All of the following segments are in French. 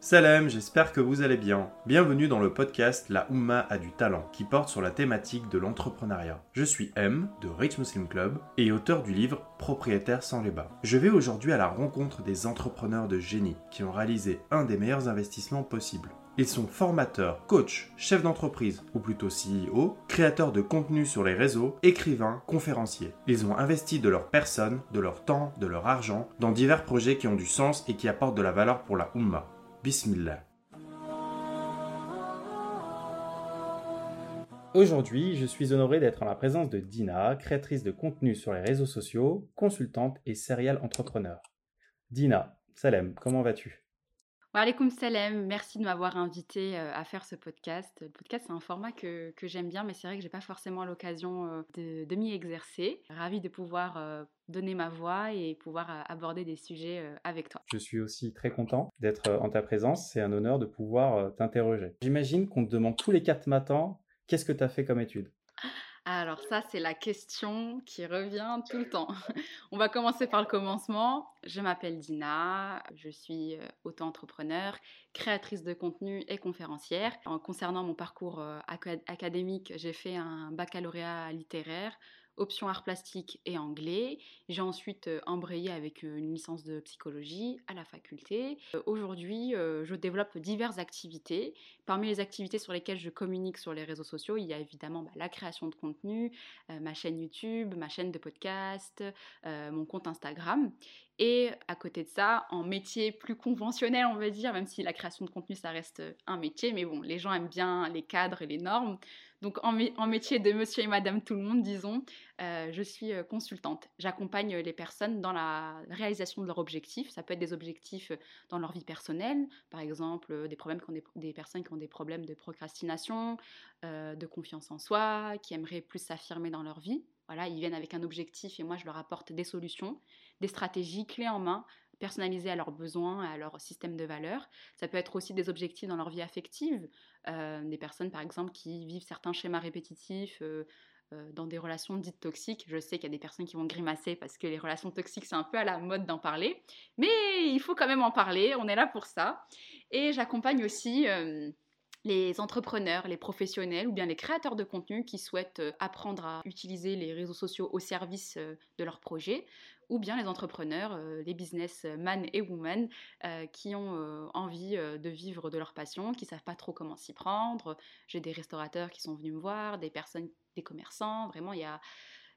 Salam, j'espère que vous allez bien. Bienvenue dans le podcast La Oumma a du talent, qui porte sur la thématique de l'entrepreneuriat. Je suis M, de Rich Muslim Club, et auteur du livre Propriétaire sans les bas. Je vais aujourd'hui à la rencontre des entrepreneurs de génie qui ont réalisé un des meilleurs investissements possibles. Ils sont formateurs, coachs, chefs d'entreprise, ou plutôt CEO, créateurs de contenu sur les réseaux, écrivains, conférenciers. Ils ont investi de leur personne, de leur temps, de leur argent dans divers projets qui ont du sens et qui apportent de la valeur pour la Oumma. Bismillah. Aujourd'hui, je suis honoré d'être en la présence de Dina, créatrice de contenu sur les réseaux sociaux, consultante et serial entrepreneur. Dina, Salem, comment vas-tu? Wa salam, merci de m'avoir invité euh, à faire ce podcast. Le podcast, c'est un format que, j'aime bien, mais c'est vrai que j'ai pas forcément l'occasion euh, de, m'y exercer. Ravie de pouvoir euh, donner ma voix et pouvoir aborder des sujets avec toi. Je suis aussi très content d'être en ta présence. C'est un honneur de pouvoir t'interroger. J'imagine qu'on te demande tous les quatre matins qu'est-ce que tu as fait comme étude? Alors ça, c'est la question qui revient tout le temps. On va commencer par le commencement. Je m'appelle Dina, je suis euh, auto-entrepreneur, créatrice de contenu et conférencière. En concernant mon parcours euh, académique, j'ai fait un baccalauréat littéraire option art plastique et anglais. J'ai ensuite euh, embrayé avec euh, une licence de psychologie à la faculté. Euh, aujourd'hui, je développe diverses activités. Parmi les activités sur lesquelles je communique sur les réseaux sociaux, il y a évidemment bah, la création de contenu, ma chaîne YouTube, ma chaîne de podcast, mon compte Instagram. Et à côté de ça, en métier plus conventionnel, on va dire, même si la création de contenu, ça reste un métier, mais bon, les gens aiment bien les cadres et les normes. Donc en, métier de monsieur et madame tout le monde, disons, euh, je suis euh, consultante. J'accompagne les personnes dans la réalisation de leurs objectifs. Ça peut être des objectifs dans leur vie personnelle, par exemple des, problèmes qui des, personnes qui ont des problèmes de procrastination, euh, de confiance en soi, qui aimeraient plus s'affirmer dans leur vie. Voilà, ils viennent avec un objectif et moi je leur apporte des solutions, des stratégies clés en main personnalisées à leurs besoins à leur système de valeurs. Ça peut être aussi des objectifs dans leur vie affective, euh, des personnes par exemple qui vivent certains schémas répétitifs. Euh, euh, dans des relations dites toxiques. Je sais qu'il y a des personnes qui vont grimacer parce que les relations toxiques, c'est un peu à la mode d'en parler. Mais il faut quand même en parler, on est là pour ça. Et j'accompagne aussi les entrepreneurs, les professionnels ou bien les créateurs de contenu qui souhaitent apprendre à utiliser les réseaux sociaux au service de leur projet ou bien les entrepreneurs, euh, les businessmen et women euh, qui ont euh, envie de vivre de leur passion, qui savent pas trop comment s'y prendre. J'ai des restaurateurs qui sont venus me voir, des personnes, des commerçants, vraiment il y a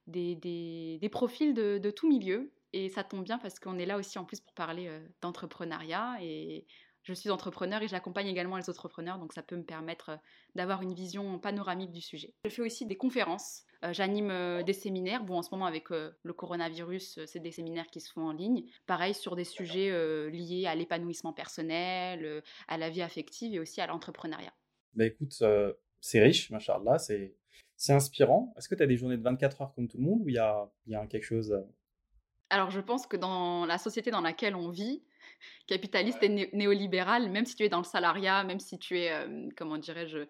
des, profils de, de, tout milieu. Et ça tombe bien parce qu'on est là aussi en plus pour parler d'entrepreneuriat et je suis entrepreneur et j'accompagne également les entrepreneurs, donc ça peut me permettre d'avoir une vision panoramique du sujet. Je fais aussi des conférences j'anime euh, des séminaires. Bon, en ce moment, avec euh, le coronavirus, c'est des séminaires qui se font en ligne. Pareil, sur des sujets liés à l'épanouissement personnel, à la vie affective et aussi à l'entrepreneuriat. Bah écoute, c'est riche, machallah, c'est c'est inspirant. Est-ce que tu as des journées de 24 heures comme tout le monde ou il y a, y a quelque chose Alors, je pense que dans la société dans laquelle on vit, capitaliste et néolibérale, même si tu es dans le salariat, même si tu es, comment dirais-je,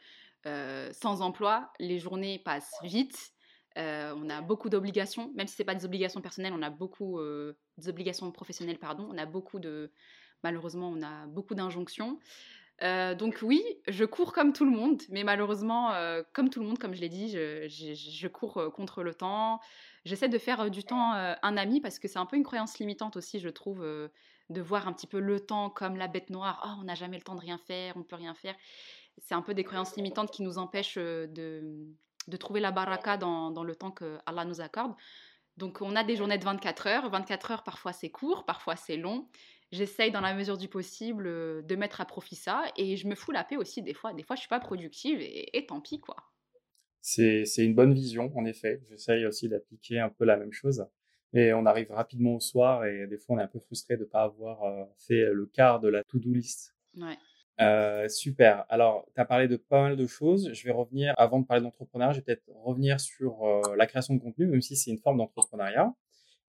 sans emploi, les journées passent vite. Euh, on a beaucoup d'obligations, même si ce n'est pas des obligations personnelles, on a beaucoup euh, des obligations professionnelles, pardon. On a beaucoup de, malheureusement, on a beaucoup d'injonctions. Euh, donc oui, je cours comme tout le monde, mais malheureusement, comme tout le monde, comme je l'ai dit, je, cours contre le temps. J'essaie de faire du temps un ami parce que c'est un peu une croyance limitante aussi, je trouve, de voir un petit peu le temps comme la bête noire. Oh, on n'a jamais le temps de rien faire, on ne peut rien faire. C'est un peu des croyances limitantes qui nous empêchent de de trouver la baraka dans, le temps que Allah nous accorde. Donc on a des journées de 24 heures. 24 heures, parfois c'est court, parfois c'est long. J'essaye dans la mesure du possible euh, de mettre à profit ça et je me fous la paix aussi des fois. Des fois je suis pas productive et, tant pis quoi. C'est une bonne vision en effet. J'essaye aussi d'appliquer un peu la même chose. Mais on arrive rapidement au soir et des fois on est un peu frustré de ne pas avoir euh, fait le quart de la to-do list. Ouais. Euh, super. Alors, tu as parlé de pas mal de choses. Je vais revenir, avant de parler d'entrepreneuriat, je vais peut-être revenir sur euh, la création de contenu, même si c'est une forme d'entrepreneuriat.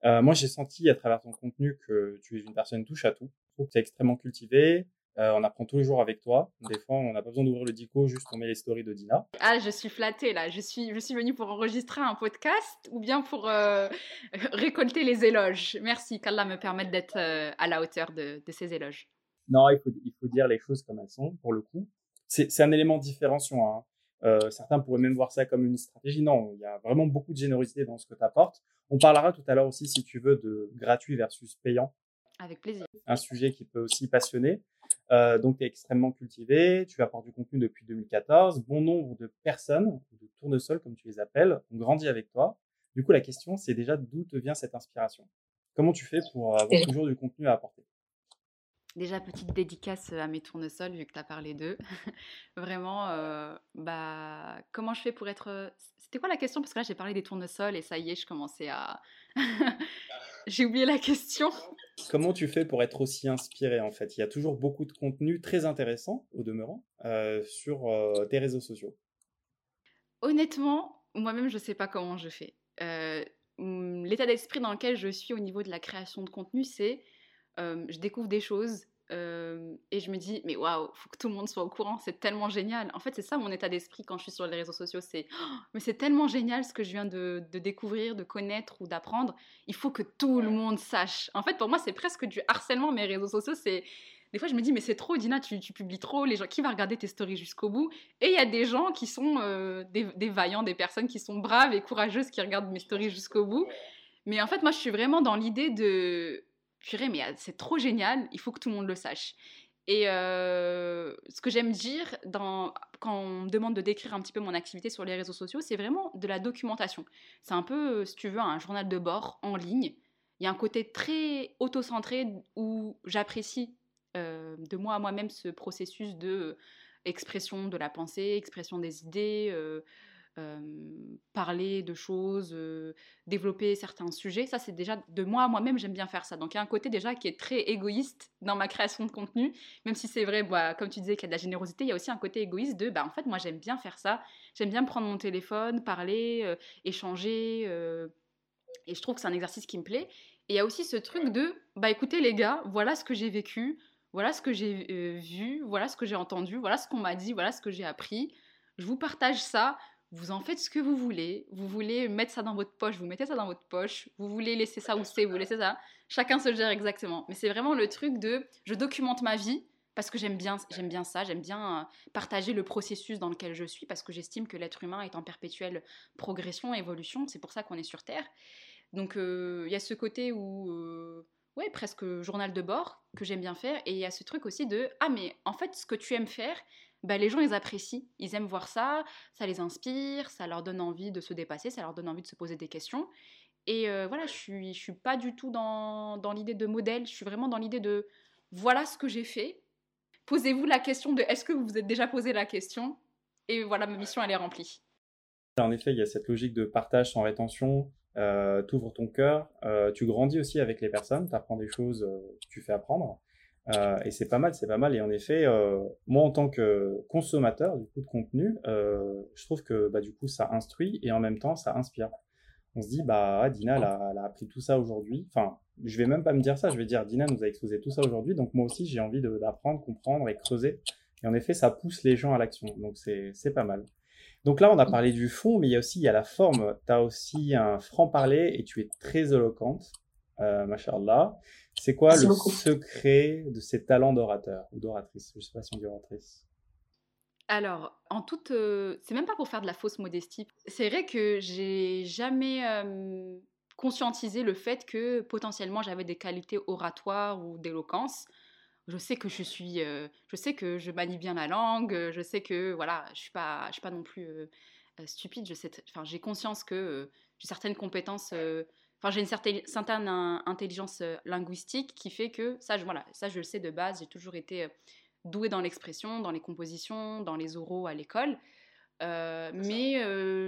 Euh, moi, j'ai senti à travers ton contenu que tu es une personne touche à tout. Je trouve que tu es extrêmement cultivé. on apprend tous les jours avec toi. Des fois, on n'a pas besoin d'ouvrir le dico, juste on met les stories de Dina. Ah, je suis flattée là. Je suis, je suis venue pour enregistrer un podcast ou bien pour récolter les éloges. Merci, qu'Allah me permette d'être à la hauteur de, de ces éloges. Non, il faut, il faut dire les choses comme elles sont, pour le coup. C'est un élément différenciant. Hein. Euh, certains pourraient même voir ça comme une stratégie. Non, il y a vraiment beaucoup de générosité dans ce que tu apportes. On parlera tout à l'heure aussi, si tu veux, de gratuit versus payant. Avec plaisir. Un sujet qui peut aussi passionner. Euh, donc, tu es extrêmement cultivé, tu apportes du contenu depuis 2014. Bon nombre de personnes, de tournesols comme tu les appelles, ont grandi avec toi. Du coup, la question, c'est déjà d'où te vient cette inspiration? Comment tu fais pour avoir toujours du contenu à apporter? Déjà, petite dédicace à mes tournesols, vu que tu as parlé d'eux. Vraiment, euh, bah, comment je fais pour être. C'était quoi la question? Parce que là, j'ai parlé des tournesols et ça y est, je commençais à. j'ai oublié la question. Comment tu fais pour être aussi inspiré en fait? Il y a toujours beaucoup de contenu très intéressant, au demeurant, euh, sur euh, tes réseaux sociaux. Honnêtement, moi-même, je ne sais pas comment je fais. L'état d'esprit dans lequel je suis au niveau de la création de contenu, c'est je découvre des choses et je me dis, mais waouh, faut que tout le monde soit au courant, c'est tellement génial. En fait, c'est ça mon état d'esprit quand je suis sur les réseaux sociaux, c'est, «Oh, mais c'est tellement génial ce que je viens de, découvrir, de connaître ou d'apprendre. Il faut que tout le monde sache. En fait, pour moi, c'est presque du harcèlement, mes réseaux sociaux. C'est des fois, je me dis, mais c'est trop, Dina, tu, publies trop, les gens, qui va regarder tes stories jusqu'au bout? Et il y a des gens qui sont des, des, vaillants, des personnes qui sont braves et courageuses qui regardent mes stories jusqu'au bout. Mais en fait, moi, je suis vraiment dans l'idée de purée, mais ah, c'est trop génial, il faut que tout le monde le sache. Et ce que j'aime dire quand on me demande de décrire un petit peu mon activité sur les réseaux sociaux, c'est vraiment de la documentation. C'est un peu, si tu veux, un journal de bord en ligne. Il y a un côté très auto-centré où j'apprécie de moi à moi-même ce processus de expression de la pensée, expression des idées, parler de choses, développer certains sujets. Ça, c'est déjà de moi moi-même, j'aime bien faire ça. Donc, il y a un côté déjà qui est très égoïste dans ma création de contenu, même si c'est vrai, bah, comme tu disais, qu'il y a de la générosité, il y a aussi un côté égoïste de, bah, en fait, moi, j'aime bien faire ça. J'aime bien prendre mon téléphone, parler, échanger. et je trouve que c'est un exercice qui me plaît. Et il y a aussi ce truc de, bah, écoutez, les gars, voilà ce que j'ai vécu. Voilà ce que j'ai vu, voilà ce que j'ai entendu, voilà ce qu'on m'a dit, voilà ce que j'ai appris. Je vous partage ça vous en faites ce que vous voulez. Vous voulez mettre ça dans votre poche, vous mettez ça dans votre poche. Vous voulez laisser ça où c'est, vous laissez ça. Chacun se gère exactement. Mais c'est vraiment le truc de je documente ma vie parce que j'aime bien, j'aime bien ça, j'aime bien euh, partager le processus dans lequel je suis parce que j'estime que l'être humain est en perpétuelle progression, évolution. C'est pour ça qu'on est sur Terre. Donc euh, il y a ce côté où euh, ouais, presque journal de bord que j'aime bien faire. Et il y a ce truc aussi de ah, mais en fait, ce que tu aimes faire, bah, les gens, ils apprécient. Ils aiment voir ça, ça les inspire, ça leur donne envie de se dépasser, ça leur donne envie de se poser des questions. Et euh, voilà, je suis, je suis pas du tout dans, dans l'idée de modèle, je suis vraiment dans l'idée de voilà ce que j'ai fait. Posez-vous la question de est-ce que vous vous êtes déjà posé la question? Et voilà, ma mission, elle est remplie. En effet, il y a cette logique de partage sans rétention. Euh, tu ouvres ton cœur, euh, tu grandis aussi avec les personnes, tu apprends des choses, tu fais apprendre. Euh, et c'est pas mal, c'est pas mal. Et en effet, euh, moi en tant que consommateur du coup de contenu, euh, je trouve que bah, du coup ça instruit et en même temps ça inspire. On se dit bah Dina elle a, appris tout ça aujourd'hui. Enfin, je vais même pas me dire ça, je vais dire Dina nous a exposé tout ça aujourd'hui, donc moi aussi j'ai envie d'apprendre, comprendre et creuser. Et en effet, ça pousse les gens à l'action, donc c'est pas mal. Donc là, on a parlé du fond, mais il y a aussi il y a la forme. Tu as aussi un franc-parler et tu es très éloquente, euh, machallah. C'est quoi le secret de ces talents d'orateur ou d'oratrice? Je sais pas si on dit oratrice. Alors, en toute, euh, c'est même pas pour faire de la fausse modestie. C'est vrai que j'ai jamais euh, conscientisé le fait que potentiellement j'avais des qualités oratoires ou d'éloquence. Je sais que je suis, euh, je sais que je manie bien la langue. Je sais que voilà, je suis pas, je suis pas non plus stupide. Je sais, enfin, j'ai conscience que j'ai certaines compétences Enfin, j'ai une certaine, intelligence euh, linguistique qui fait que ça, je, voilà, ça, je le sais de base. J'ai toujours été euh, douée dans l'expression, dans les compositions, dans les oraux à l'école. Euh, mais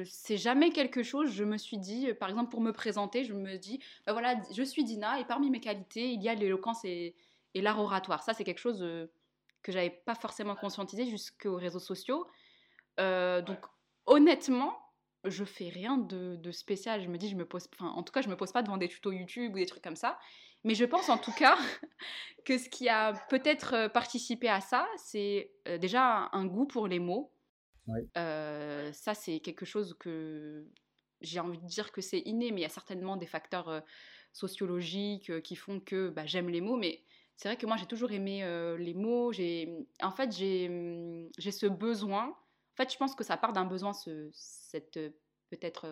c'est jamais quelque chose, je me suis dit, par exemple, pour me présenter, je me dis, bah voilà, je suis Dina et parmi mes qualités, il y a l'éloquence et, et l'art oratoire. Ça, c'est quelque chose que j'avais pas forcément conscientisé jusqu'aux réseaux sociaux. donc, honnêtement, je fais rien de, spécial. Je me dis, je me pose, enfin, en tout cas, je me pose pas devant des tutos YouTube ou des trucs comme ça. Mais je pense en tout cas que ce qui a peut-être euh, participé à ça, c'est euh, déjà un, goût pour les mots. Euh, ça, c'est quelque chose que j'ai envie de dire que c'est inné, mais il y a certainement des facteurs sociologiques qui font que bah, j'aime les mots. Mais c'est vrai que moi j'ai toujours aimé les mots. J'ai, en fait, j'ai, mmh, j'ai ce besoin. En fait, je pense que ça part d'un besoin, ce, cette peut-être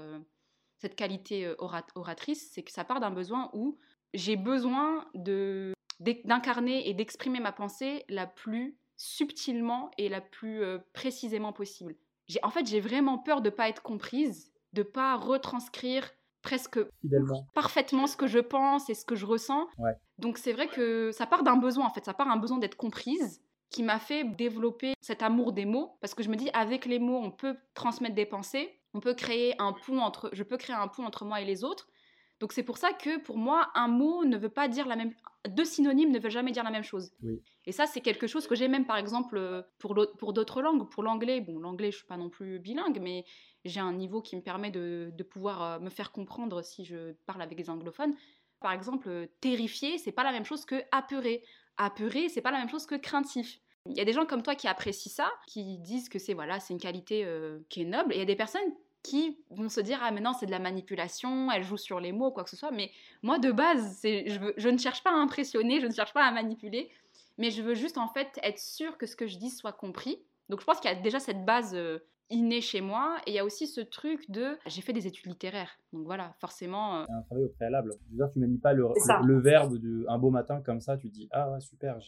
cette qualité oratrice, c'est que ça part d'un besoin où j'ai besoin de d'incarner et d'exprimer ma pensée la plus subtilement et la plus précisément possible. En fait, j'ai vraiment peur de pas être comprise, de pas retranscrire presque parfaitement ce que je pense et ce que je ressens. Donc c'est vrai que ça part d'un besoin en fait, ça part d'un besoin d'être comprise qui m'a fait développer cet amour des mots parce que je me dis avec les mots on peut transmettre des pensées, on peut créer un pont entre je peux créer un pont entre moi et les autres. Donc c'est pour ça que pour moi un mot ne veut pas dire la même deux synonymes ne veulent jamais dire la même chose. Et ça c'est quelque chose que j'ai même par exemple pour pour d'autres langues, pour l'anglais, bon l'anglais je suis pas non plus bilingue mais j'ai un niveau qui me permet de, pouvoir euh, me faire comprendre si je parle avec des anglophones. Par exemple, euh, terrifié, c'est pas la même chose que apeuré. Apeuré, c'est pas la même chose que craintif. Il y a des gens comme toi qui apprécient ça, qui disent que c'est voilà, c'est une qualité euh, qui est noble. Et il y a des personnes qui vont se dire ah mais non c'est de la manipulation, elle joue sur les mots quoi que ce soit. Mais moi de base, je, je ne cherche pas à impressionner, je ne cherche pas à manipuler, mais je veux juste en fait être sûre que ce que je dis soit compris. Donc je pense qu'il y a déjà cette base inné chez moi. Et il y a aussi ce truc de. J'ai fait des études littéraires. Donc voilà, forcément. Euh... un travail au préalable. Je veux dire, tu manies pas le, le, verbe de un beau matin comme ça, tu dis Ah ouais, super,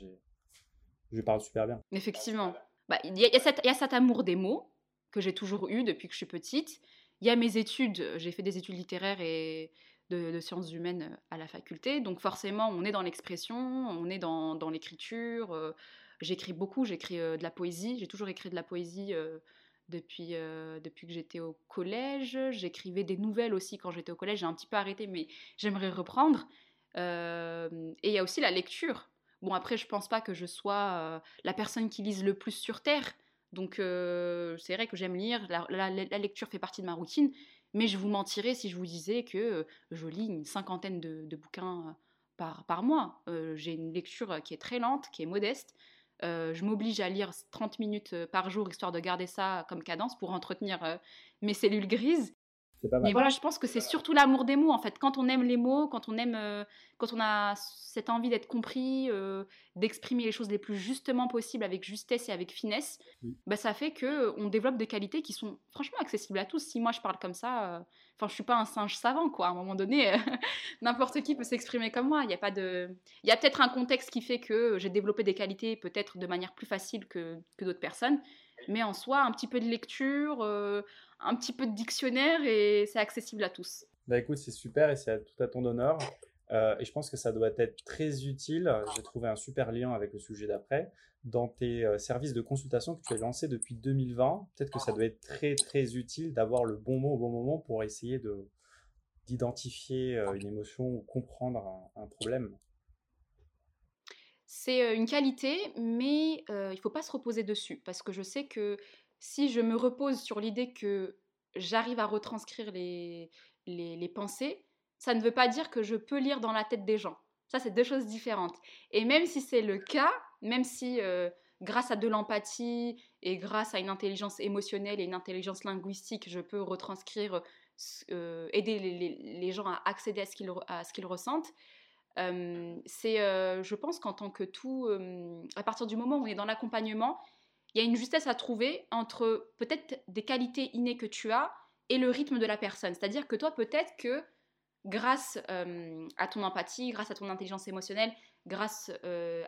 je parle super bien. Effectivement. Bah, il y, a, cet amour des mots que j'ai toujours eu depuis que je suis petite. Il y a mes études, j'ai fait des études littéraires et de, sciences humaines à la faculté. Donc forcément, on est dans l'expression, on est dans, l'écriture. Euh, j'écris beaucoup, j'écris euh, de la poésie. J'ai toujours écrit de la poésie euh, depuis, euh, que j'étais au collège. J'écrivais des nouvelles aussi quand j'étais au collège. J'ai un petit peu arrêté, mais j'aimerais reprendre. Euh, et il y a aussi la lecture. Bon, après, je pense pas que je sois la personne qui lise le plus sur Terre. Donc, c'est vrai que j'aime lire. La, lecture fait partie de ma routine. Mais je vous mentirais si je vous disais que je lis une cinquantaine de, bouquins par, mois. J'ai une lecture qui est très lente, qui est modeste. Je m'oblige à lire 30 minutes par jour histoire de garder ça comme cadence pour entretenir mes cellules grises. Mais voilà, je pense que c'est surtout l'amour des mots en fait. Quand on aime les mots, quand on aime, euh, quand on a cette envie d'être compris, euh, d'exprimer les choses les plus justement possibles avec justesse et avec finesse, bah, ça fait que euh, on développe des qualités qui sont franchement accessibles à tous. Si moi je parle comme ça, enfin je suis pas un singe savant quoi. À un moment donné, n'importe qui peut s'exprimer comme moi. Il y a pas de, il y a peut-être un contexte qui fait que j'ai développé des qualités peut-être de manière plus facile que, que d'autres personnes. Mais en soi, un petit peu de lecture, un petit peu de dictionnaire et c'est accessible à tous. Bah écoute, c'est super et c'est tout à ton honneur. Euh, et je pense que ça doit être très utile. J'ai trouvé un super lien avec le sujet d'après. Dans tes euh, services de consultation que tu as lancés depuis 2020, peut-être que ça doit être très très utile d'avoir le bon mot au bon moment pour essayer de d'identifier euh, une émotion ou comprendre un, problème. C'est une qualité, mais il ne faut pas se reposer dessus parce que je sais que si je me repose sur l'idée que j'arrive à retranscrire les, les, pensées, ça ne veut pas dire que je peux lire dans la tête des gens. Ça, c'est deux choses différentes. Et même si c'est le cas, même si grâce à de l'empathie et grâce à une intelligence émotionnelle et une intelligence linguistique, je peux retranscrire, aider les, gens à accéder à ce qu'ils ressentent, c'est, je pense qu'en tant que tout, à partir du moment où on est dans l'accompagnement, il y a une justesse à trouver entre peut-être des qualités innées que tu as et le rythme de la personne. C'est-à-dire que toi, peut-être que grâce à ton empathie, grâce à ton intelligence émotionnelle, grâce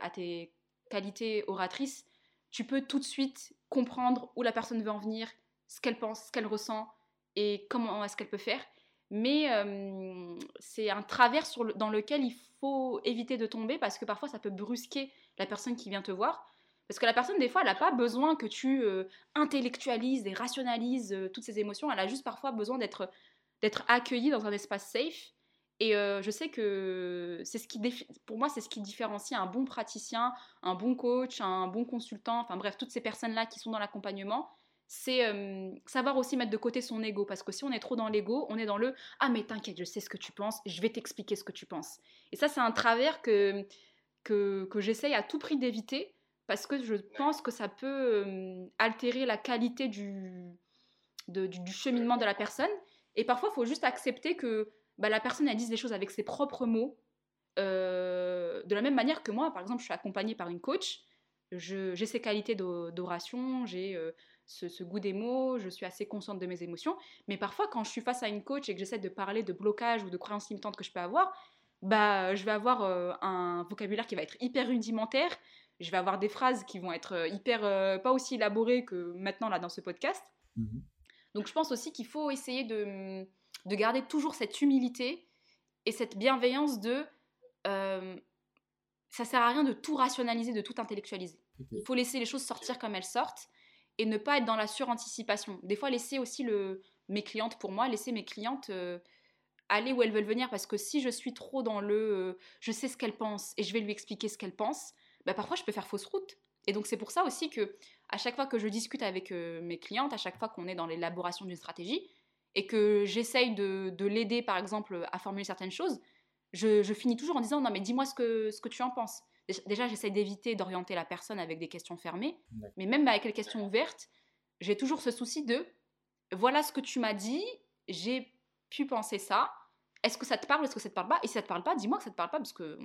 à tes qualités oratrices, tu peux tout de suite comprendre où la personne veut en venir, ce qu'elle pense, ce qu'elle ressent et comment est-ce qu'elle peut faire. Mais c'est un travers dans lequel il faut éviter de tomber parce que parfois ça peut brusquer la personne qui vient te voir. Parce que la personne, des fois, elle n'a pas besoin que tu intellectualises et rationalises toutes ces émotions. Elle a juste parfois besoin d'être, d'être accueillie dans un espace safe. Et je sais que c'est ce qui pour moi, c'est ce qui différencie un bon praticien, un bon coach, un bon consultant, enfin bref, toutes ces personnes-là qui sont dans l'accompagnement. C'est savoir aussi mettre de côté son ego. Parce que si on est trop dans l'ego, on est dans le Ah, mais t'inquiète, je sais ce que tu penses, je vais t'expliquer ce que tu penses. Et ça, c'est un travers que, que, j'essaye à tout prix d'éviter parce que je pense que ça peut altérer la qualité du, du, cheminement de la personne. Et parfois, il faut juste accepter que bah, la personne, elle dise des choses avec ses propres mots. de la même manière que moi, par exemple, je suis accompagnée par une coach, j'ai ces qualités d'oration, j'ai ce, goût des mots, je suis assez consciente de mes émotions. Mais parfois, quand je suis face à une coach et que j'essaie de parler de blocage ou de croyances limitantes que je peux avoir, bah, je vais avoir un vocabulaire qui va être hyper rudimentaire. Je vais avoir des phrases qui vont être hyper pas aussi élaborées que maintenant là dans ce podcast. Mmh Donc je pense aussi qu'il faut essayer de, de, garder toujours cette humilité et cette bienveillance de ça sert à rien de tout rationaliser, de tout intellectualiser. Il faut laisser les choses sortir comme elles sortent et ne pas être dans la suranticipation. Des fois, laisser aussi mes clientes, pour moi, laisser mes clientes euh, aller où elles veulent venir parce que si je suis trop dans le euh, je sais ce qu'elle pense et je vais lui expliquer ce qu'elle pense, bah, parfois je peux faire fausse route. Et donc c'est pour ça aussi que à chaque fois que je discute avec euh, mes clientes, à chaque fois qu'on est dans l'élaboration d'une stratégie et que j'essaye de, de l'aider par exemple à formuler certaines choses, je, finis toujours en disant non mais dis-moi ce que, ce que tu en penses. Déjà, j'essaie d'éviter d'orienter la personne avec des questions fermées, mais même avec les questions ouvertes, j'ai toujours ce souci de voilà ce que tu m'as dit, j'ai pu penser ça. Est-ce que ça te parle? Est-ce que ça te parle pas? Et si ça te parle pas, dis-moi que ça te parle pas parce que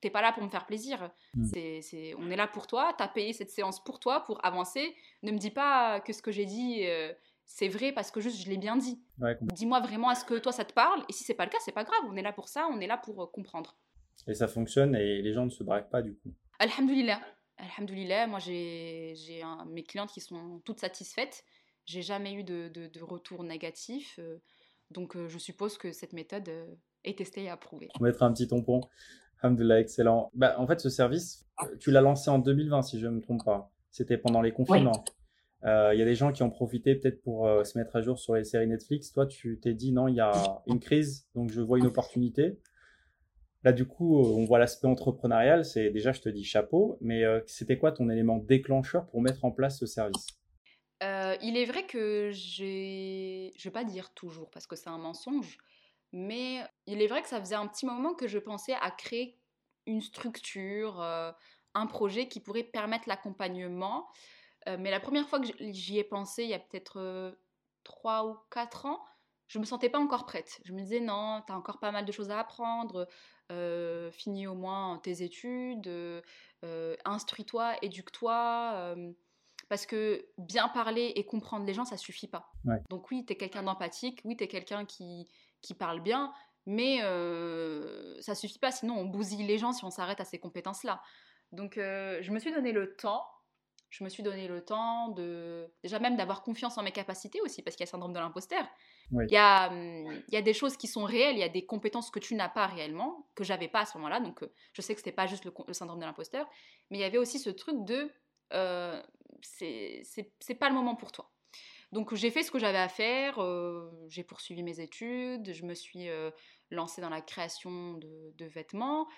t'es pas là pour me faire plaisir. Hmm. C'est, on est là pour toi. T'as payé cette séance pour toi, pour avancer. Ne me dis pas que ce que j'ai dit euh, c'est vrai parce que juste je l'ai bien dit. Dis-moi vraiment est-ce que toi ça te parle? Et si c'est pas le cas, c'est pas grave. On est là pour ça. On est là pour euh, comprendre. Et ça fonctionne et les gens ne se braquent pas du coup. Alhamdulillah. Alhamdulillah, moi j'ai mes clientes qui sont toutes satisfaites. J'ai jamais eu de, de, retour négatif. Euh, donc euh, je suppose que cette méthode euh, est testée et approuvée. On mettre un petit tampon. Alhamdulillah, excellent. Bah, en fait, ce service, tu l'as lancé en 2020 si je ne me trompe pas. C'était pendant les confinements. Il y a des gens qui ont profité peut-être pour se mettre à jour sur les séries Netflix. Toi, tu t'es dit non, il y a une crise, donc je vois une opportunité. Là, du coup, on voit l'aspect entrepreneurial. C'est déjà, je te dis chapeau, mais euh, c'était quoi ton élément déclencheur pour mettre en place ce service? Euh, Il est vrai que j'ai, je vais pas dire toujours parce que c'est un mensonge, mais il est vrai que ça faisait un petit moment que je pensais à créer une structure, euh, un projet qui pourrait permettre l'accompagnement. mais la première fois que j'y ai pensé, il y a peut-être trois ou quatre ans, je me sentais pas encore prête. Je me disais non, tu as encore pas mal de choses à apprendre, euh, finis au moins tes études, euh, instruis-toi, éduque-toi. parce que bien parler et comprendre les gens, ça suffit pas. Donc oui, tu es quelqu'un d'empathique, oui, tu es quelqu'un qui, qui parle bien, mais euh, ça suffit pas, sinon on bousille les gens si on s'arrête à ces compétences-là. Donc je me suis donné le temps je me suis donné le temps de déjà même d'avoir confiance en mes capacités aussi parce qu'il y a le syndrome de l'imposteur. Il, y a, hum, il y a des choses qui sont réelles, il y a des compétences que tu n'as pas réellement, que j'avais pas à ce moment-là. Donc euh, je sais que c'était pas juste le, syndrome de l'imposteur, mais il y avait aussi ce truc de euh, c'est pas le moment pour toi. Donc j'ai fait ce que j'avais à faire, euh, j'ai poursuivi mes études, je me suis euh, lancée dans la création de, de vêtements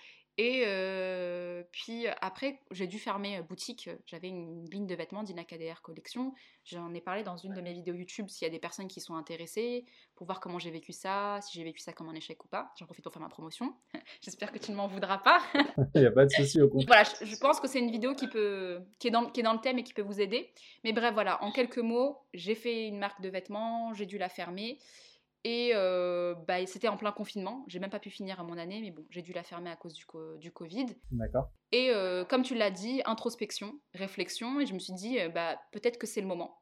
et puis après, j'ai dû fermer boutique. J'avais une ligne de vêtements d'Inacadr Collection. J'en ai parlé dans une de mes vidéos YouTube s'il y a des personnes qui sont intéressées pour voir comment j'ai vécu ça, si j'ai vécu ça comme un échec ou pas. J'en profite pour faire ma promotion. J'espère que tu ne m'en voudras pas. Il n'y a pas de souci au contraire. Voilà, je, pense que c'est une vidéo qui, peut, qui, est dans, qui est dans le thème et qui peut vous aider. Mais bref, voilà, en quelques mots, j'ai fait une marque de vêtements, j'ai dû la fermer. Et bah, c'était en plein confinement. J'ai même pas pu finir à mon année, mais bon, j'ai dû la fermer à cause du, du Covid. D'accord. Et comme tu l'as dit, introspection, réflexion, et je me suis dit, bah, peut-être que c'est le moment.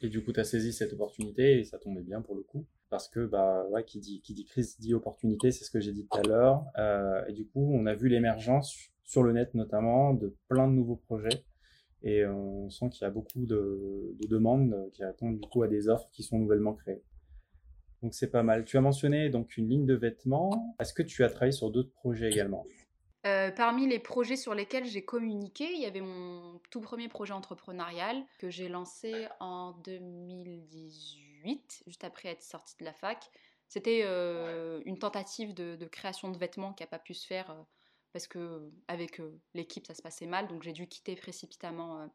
Et du coup, tu as saisi cette opportunité, et ça tombait bien pour le coup. Parce que, bah, ouais, qui dit, qui dit crise dit opportunité, c'est ce que j'ai dit tout à l'heure. Euh, et du coup, on a vu l'émergence sur le net notamment de plein de nouveaux projets. Et on sent qu'il y a beaucoup de, de demandes qui attendent du coup à des offres qui sont nouvellement créées. Donc c'est pas mal. Tu as mentionné donc une ligne de vêtements. Est-ce que tu as travaillé sur d'autres projets également? Euh, parmi les projets sur lesquels j'ai communiqué, il y avait mon tout premier projet entrepreneurial que j'ai lancé en 2018, juste après être sortie de la fac. C'était euh, une tentative de, création de vêtements qui n'a pas pu se faire euh, parce que avec l'équipe ça se passait mal, donc j'ai dû quitter précipitamment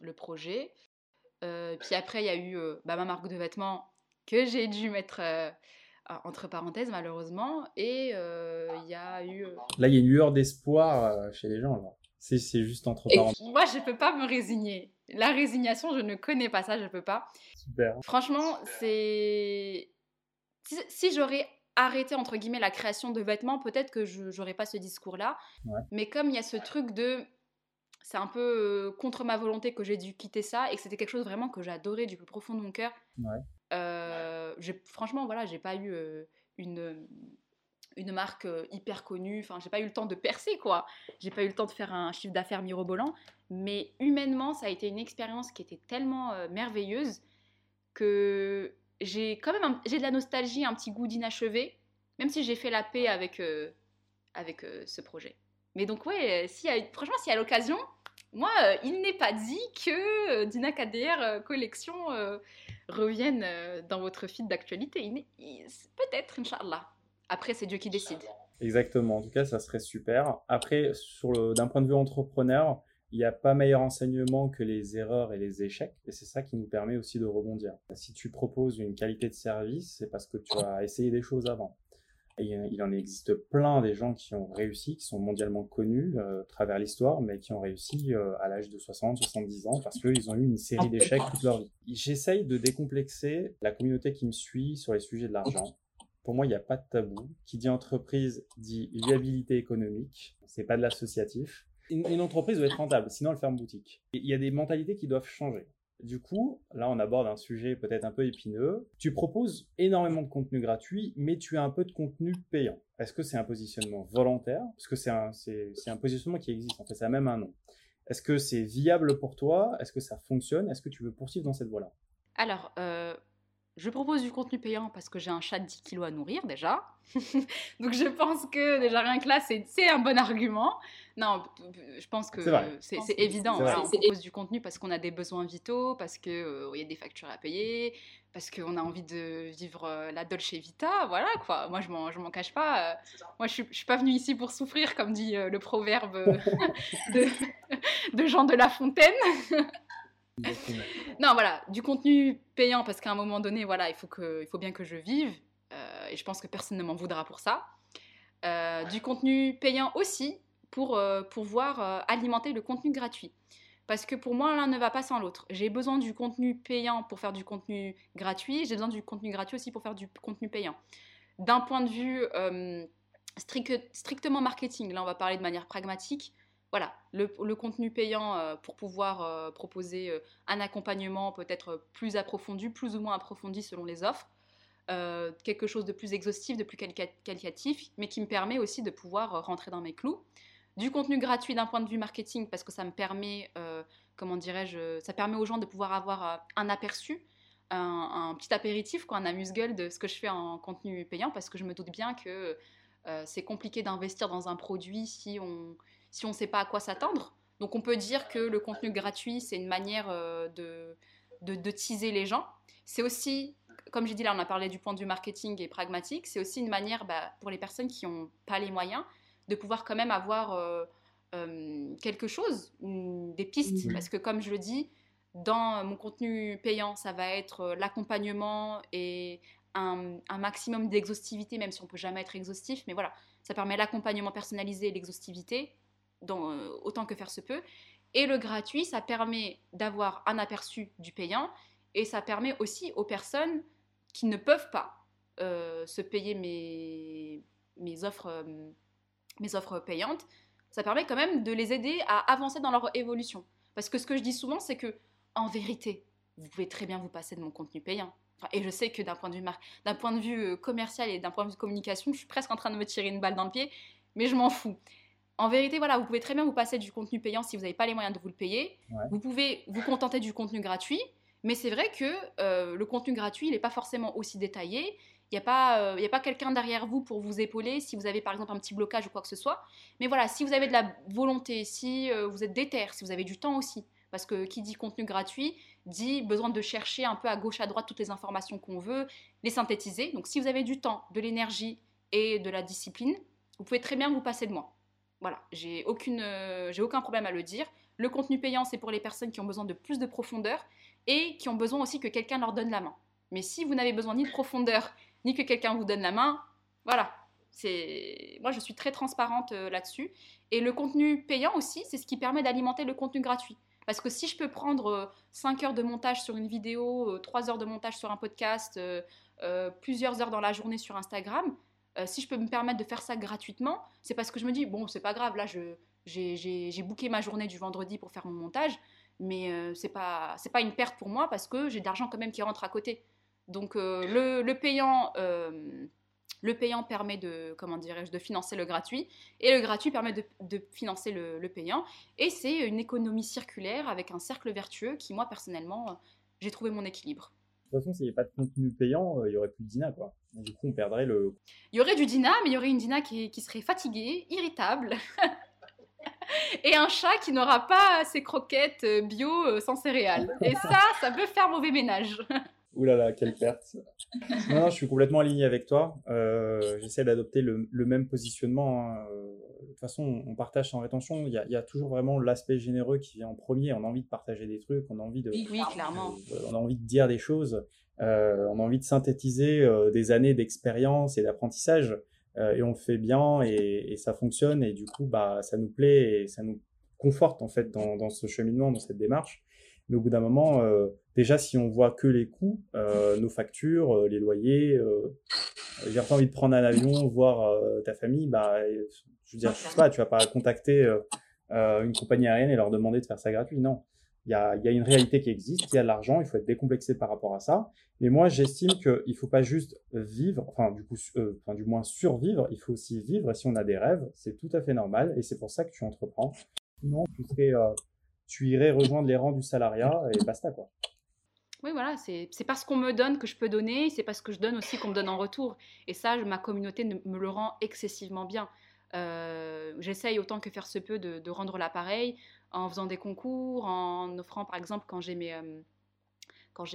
le projet. puis après il y a eu bah, ma marque de vêtements que j'ai dû mettre euh, entre parenthèses malheureusement. Et euh, il y a eu... Euh, là, il y a une lueur d'espoir chez les gens. Là. C'est, juste entre parenthèses. moi, je peux pas me résigner. La résignation, je ne connais pas ça, je peux pas. Super. Franchement, c'est... Si, j'aurais arrêté entre guillemets la création de vêtements, peut-être que je n'aurais pas ce discours-là. Mais comme il y a ce truc de c'est un peu euh, contre ma volonté que j'ai dû quitter ça et que c'était quelque chose vraiment que j'adorais du plus profond de mon cœur. Euh, franchement, voilà, j'ai pas eu euh, une, une marque hyper connue. Enfin, j'ai pas eu le temps de percer, quoi. J'ai pas eu le temps de faire un chiffre d'affaires mirobolant. Mais humainement, ça a été une expérience qui était tellement merveilleuse que j'ai quand même j'ai de la nostalgie, un petit goût d'inachevé, même si j'ai fait la paix avec, avec ce projet. Mais donc, ouais, si franchement, s'il y a l'occasion, moi, euh, il n'est pas dit que euh, Dina KDR euh, Collection revienne dans votre feed d'actualité. Peut-être, Inch'Allah. Après, c'est Dieu qui décide. Exactement. En tout cas, ça serait super. Après, d'un point de vue entrepreneur, il n'y a pas meilleur enseignement que les erreurs et les échecs. Et c'est ça qui nous permet aussi de rebondir. Si tu proposes une qualité de service, c'est parce que tu as essayé des choses avant il en existe plein des gens qui ont réussi, qui sont mondialement connus euh, à travers l'histoire, mais qui ont réussi euh, à l'âge de 60, 70 ans parce qu'ils ont eu une série d'échecs toute leur vie. J'essaye de décomplexer la communauté qui me suit sur les sujets de l'argent. Pour moi, il n'y a pas de tabou. Qui dit entreprise dit viabilité économique. C'est pas de l'associatif. Une, une, entreprise doit être rentable, sinon elle ferme boutique. Il y a des mentalités qui doivent changer. Du coup, là, on aborde un sujet peut-être un peu épineux. Tu proposes énormément de contenu gratuit, mais tu as un peu de contenu payant. Est-ce que c'est un positionnement volontaire? Parce que c'est un, positionnement qui existe, en fait, ça a même un nom. Est-ce que c'est viable pour toi? Est-ce que ça fonctionne? Est-ce que tu veux poursuivre dans cette voie-là? Alors, euh, je propose du contenu payant parce que j'ai un chat de 10 kilos à nourrir déjà. Donc je pense que déjà rien que là, c'est un bon argument. Non, je pense que c'est évident. on propose du contenu parce qu'on a des besoins vitaux, parce qu'il euh, y a des factures à payer, parce qu'on a envie de vivre euh, la Dolce Vita. Voilà quoi. Moi, je ne m'en cache pas. Euh. moi, je ne suis, pas venue ici pour souffrir, comme dit le proverbe de, de Jean de La Fontaine non, voilà, du contenu payant parce qu'à un moment donné, voilà, il faut, que, il faut bien que je vive euh, et je pense que personne ne m'en voudra pour ça. Euh, du contenu payant aussi pour euh, pouvoir alimenter le contenu gratuit. Parce que pour moi, l'un ne va pas sans l'autre. J'ai besoin du contenu payant pour faire du contenu gratuit, j'ai besoin du contenu gratuit aussi pour faire du contenu payant. D'un point de vue strictement marketing, là on va parler de manière pragmatique, voilà, le, contenu payant euh, pour pouvoir euh, proposer euh, un accompagnement peut-être plus approfondi, plus ou moins approfondi selon les offres, quelque chose de plus exhaustif, de plus qualitatif, mais qui me permet aussi de pouvoir rentrer dans mes clous. Du contenu gratuit d'un point de vue marketing, parce que ça me permet, comment dirais-je, ça permet aux gens de pouvoir avoir un aperçu, un, petit apéritif, quoi, un amuse-gueule de ce que je fais en contenu payant, parce que je me doute bien que c'est compliqué d'investir dans un produit si on si on ne sait pas à quoi s'attendre. Donc on peut dire que le contenu gratuit, c'est une manière euh, de, de, teaser les gens. C'est aussi, comme j'ai dit là, on a parlé du point de vue marketing et pragmatique, c'est aussi une manière bah, pour les personnes qui n'ont pas les moyens de pouvoir quand même avoir euh, euh, quelque chose, des pistes. Parce que comme je le dis, dans mon contenu payant, ça va être l'accompagnement et un, un maximum d'exhaustivité, même si on peut jamais être exhaustif. Mais voilà, ça permet l'accompagnement personnalisé et l'exhaustivité dans, euh, autant que faire se peut. Et le gratuit, ça permet d'avoir un aperçu du payant et ça permet aussi aux personnes qui ne peuvent pas euh, se payer mes, mes, offres, euh, mes offres payantes, ça permet quand même de les aider à avancer dans leur évolution. Parce que ce que je dis souvent, c'est que en vérité, vous pouvez très bien vous passer de mon contenu payant. et je sais que d'un point de vue, point de vue commercial et d'un point de vue communication, je suis presque en train de me tirer une balle dans le pied, mais je m'en fous. En vérité, voilà, vous pouvez très bien vous passer du contenu payant si vous n'avez pas les moyens de vous le payer. Vous pouvez vous contenter du contenu gratuit, mais c'est vrai que euh, le contenu gratuit, il n'est pas forcément aussi détaillé. Il n'y a pas, euh, pas quelqu'un derrière vous pour vous épauler si vous avez par exemple un petit blocage ou quoi que ce soit. Mais voilà, si vous avez de la volonté, si euh, vous êtes déter, si vous avez du temps aussi, parce que qui dit contenu gratuit dit besoin de chercher un peu à gauche à droite toutes les informations qu'on veut, les synthétiser. Donc si vous avez du temps, de l'énergie et de la discipline, vous pouvez très bien vous passer de moi. Voilà, j'ai aucune, euh, j'ai aucun problème à le dire. Le contenu payant, c'est pour les personnes qui ont besoin de plus de profondeur et qui ont besoin aussi que quelqu'un leur donne la main. Mais si vous n'avez besoin ni de profondeur, ni que quelqu'un vous donne la main, voilà. C'est moi je suis très transparente euh, là-dessus et le contenu payant aussi, c'est ce qui permet d'alimenter le contenu gratuit. Parce que si je peux prendre 5 euh, heures de montage sur une vidéo, 3 heures de montage sur un podcast, plusieurs heures dans la journée sur Instagram, si je peux me permettre de faire ça gratuitement, c'est parce que je me dis, bon, c'est pas grave, là, j'ai booké ma journée du vendredi pour faire mon montage, mais c'est pas, pas une perte pour moi parce que j'ai de l'argent quand même qui rentre à côté. Donc le, le, payant le payant permet de, comment dirais-je, de financer le gratuit et le gratuit permet de, financer le, payant. Et c'est une économie circulaire avec un cercle vertueux qui, moi, personnellement, j'ai trouvé mon équilibre. De toute façon, s'il n'y avait pas de contenu payant, euh, il n'y aurait plus de Dina, quoi. Du coup, on perdrait le... Il y aurait du Dina, mais il y aurait une Dina qui, qui serait fatiguée, irritable. et un chat qui n'aura pas ses croquettes euh, bio euh, sans céréales. Et ça, ça peut faire mauvais ménage. Ouh là là, quelle perte. Non, non, je suis complètement aligné avec toi. Euh, J'essaie d'adopter le, le, même positionnement. Hein. De toute façon, on partage sans rétention. Il y a, il y a toujours vraiment l'aspect généreux qui vient en premier. On a envie de partager des trucs, on a envie de, oui, clairement. on a envie de dire des choses, euh, on a envie de synthétiser euh, des années d'expérience et d'apprentissage. Euh, et on le fait bien et, et, ça fonctionne. Et du coup, bah, ça nous plaît et ça nous conforte en fait dans, dans ce cheminement, dans cette démarche. Mais au bout d'un moment, euh, déjà, si on voit que les coûts, euh, nos factures, euh, les loyers, j'ai pas envie de prendre un avion, voir ta famille, bah, je veux dire, je sais pas, tu vas pas contacter une compagnie aérienne et leur demander de faire ça gratuit. Non. Il y a, y a une réalité qui existe, il y a de l'argent, il faut être décomplexé par rapport à ça. Mais moi, j'estime qu'il faut pas juste vivre, enfin, du coup, enfin, du moins survivre, il faut aussi vivre. Si on a des rêves, c'est tout à fait normal et c'est pour ça que tu entreprends. Sinon, tu serais, tu irais rejoindre les rangs du salariat et basta quoi. Oui, voilà, c'est parce qu'on me donne que je peux donner, c'est parce que je donne aussi qu'on me donne en retour. Et ça, ma communauté me le rend excessivement bien. Euh, J'essaye autant que faire se peut de, rendre l'appareil en faisant des concours, en offrant par exemple quand j'ai mes, euh,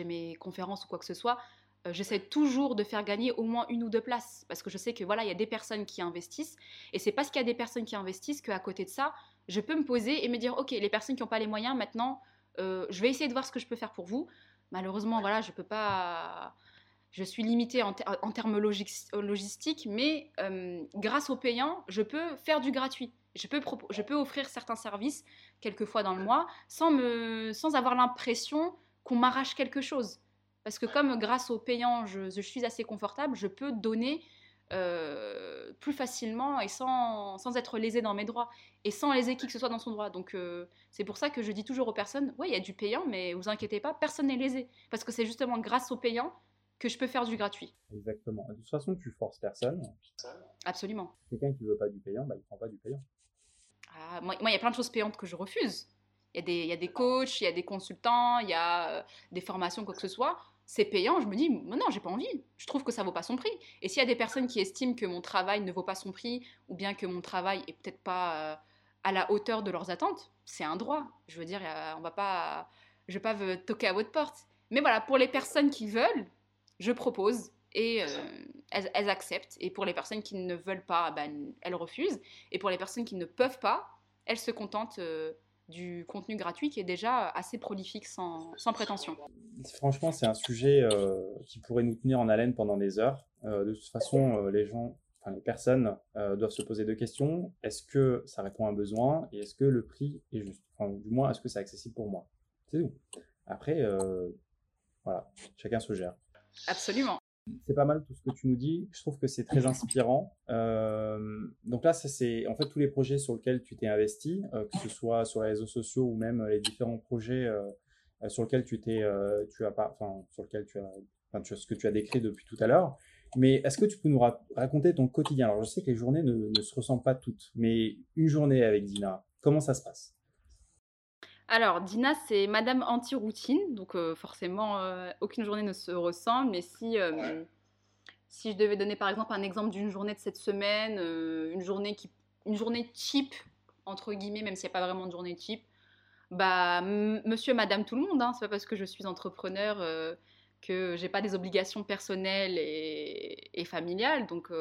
mes conférences ou quoi que ce soit, euh, j'essaie toujours de faire gagner au moins une ou deux places parce que je sais que voilà, il y a des personnes qui investissent et c'est parce qu'il y a des personnes qui investissent qu'à côté de ça, je peux me poser et me dire ok, les personnes qui n'ont pas les moyens maintenant, euh, je vais essayer de voir ce que je peux faire pour vous. Malheureusement, voilà, je peux pas. Je suis limitée en, termes logistiques, mais euh, grâce aux payants, je peux faire du gratuit. Je peux, je peux offrir certains services quelques fois dans le mois sans, me, sans avoir l'impression qu'on m'arrache quelque chose. Parce que comme grâce aux payants, je, suis assez confortable, je peux donner euh, plus facilement et sans, sans, être lésé dans mes droits et sans léser qui que ce soit dans son droit. Donc euh, c'est pour ça que je dis toujours aux personnes, oui, il y a du payant, mais vous inquiétez pas, personne n'est lésé. Parce que c'est justement grâce aux payants que je peux faire du gratuit. Exactement. De toute façon, tu forces personne. Absolument. Quelqu'un qui ne veut pas du payant, bah, il ne prend pas du payant. Ah, moi, il y a plein de choses payantes que je refuse. Il y, a des, il y a des coachs, il y a des consultants, il y a euh, des formations, quoi que ce soit c'est payant, je me dis, non, j'ai pas envie. Je trouve que ça vaut pas son prix. Et s'il y a des personnes qui estiment que mon travail ne vaut pas son prix, ou bien que mon travail est peut-être pas euh, à la hauteur de leurs attentes, c'est un droit. Je veux dire, on va pas, je vais pas toquer à votre porte. Mais voilà, pour les personnes qui veulent, je propose et euh, elles, acceptent. Et pour les personnes qui ne veulent pas, ben, elles refusent. Et pour les personnes qui ne peuvent pas, elles se contentent. Euh, du contenu gratuit qui est déjà assez prolifique sans, prétention. Franchement, c'est un sujet euh, qui pourrait nous tenir en haleine pendant des heures. Euh, de toute façon, euh, les gens, enfin les personnes doivent se poser deux questions. Est-ce que ça répond à un besoin? Et est-ce que le prix est juste? Enfin, Du moins, est-ce que c'est accessible pour moi? C'est tout. Après, voilà, chacun se gère. Absolument. C'est pas mal tout ce que tu nous dis. Je trouve que c'est très inspirant. Euh, donc là, c'est en fait tous les projets sur lesquels tu t'es investi, euh, que ce soit sur les réseaux sociaux ou même les différents projets euh, sur lesquels tu tu as enfin sur lesquels tu as, ce que tu as décrit depuis tout à l'heure. Mais est-ce que tu peux nous raconter ton quotidien? Alors je sais que les journées ne, ne se ressemblent pas toutes, mais une journée avec Dina, comment ça se passe? Alors, Dina, c'est Madame Anti-Routine, donc euh, forcément, euh, aucune journée ne se ressemble, mais si, euh, si je devais donner par exemple un exemple d'une journée de cette semaine, une, journée qui, une journée type, entre guillemets, même s'il n'y a pas vraiment de journée type, bah, monsieur, madame, tout le monde, hein, c'est pas parce que je suis entrepreneur que j'ai pas des obligations personnelles et, et familiales, donc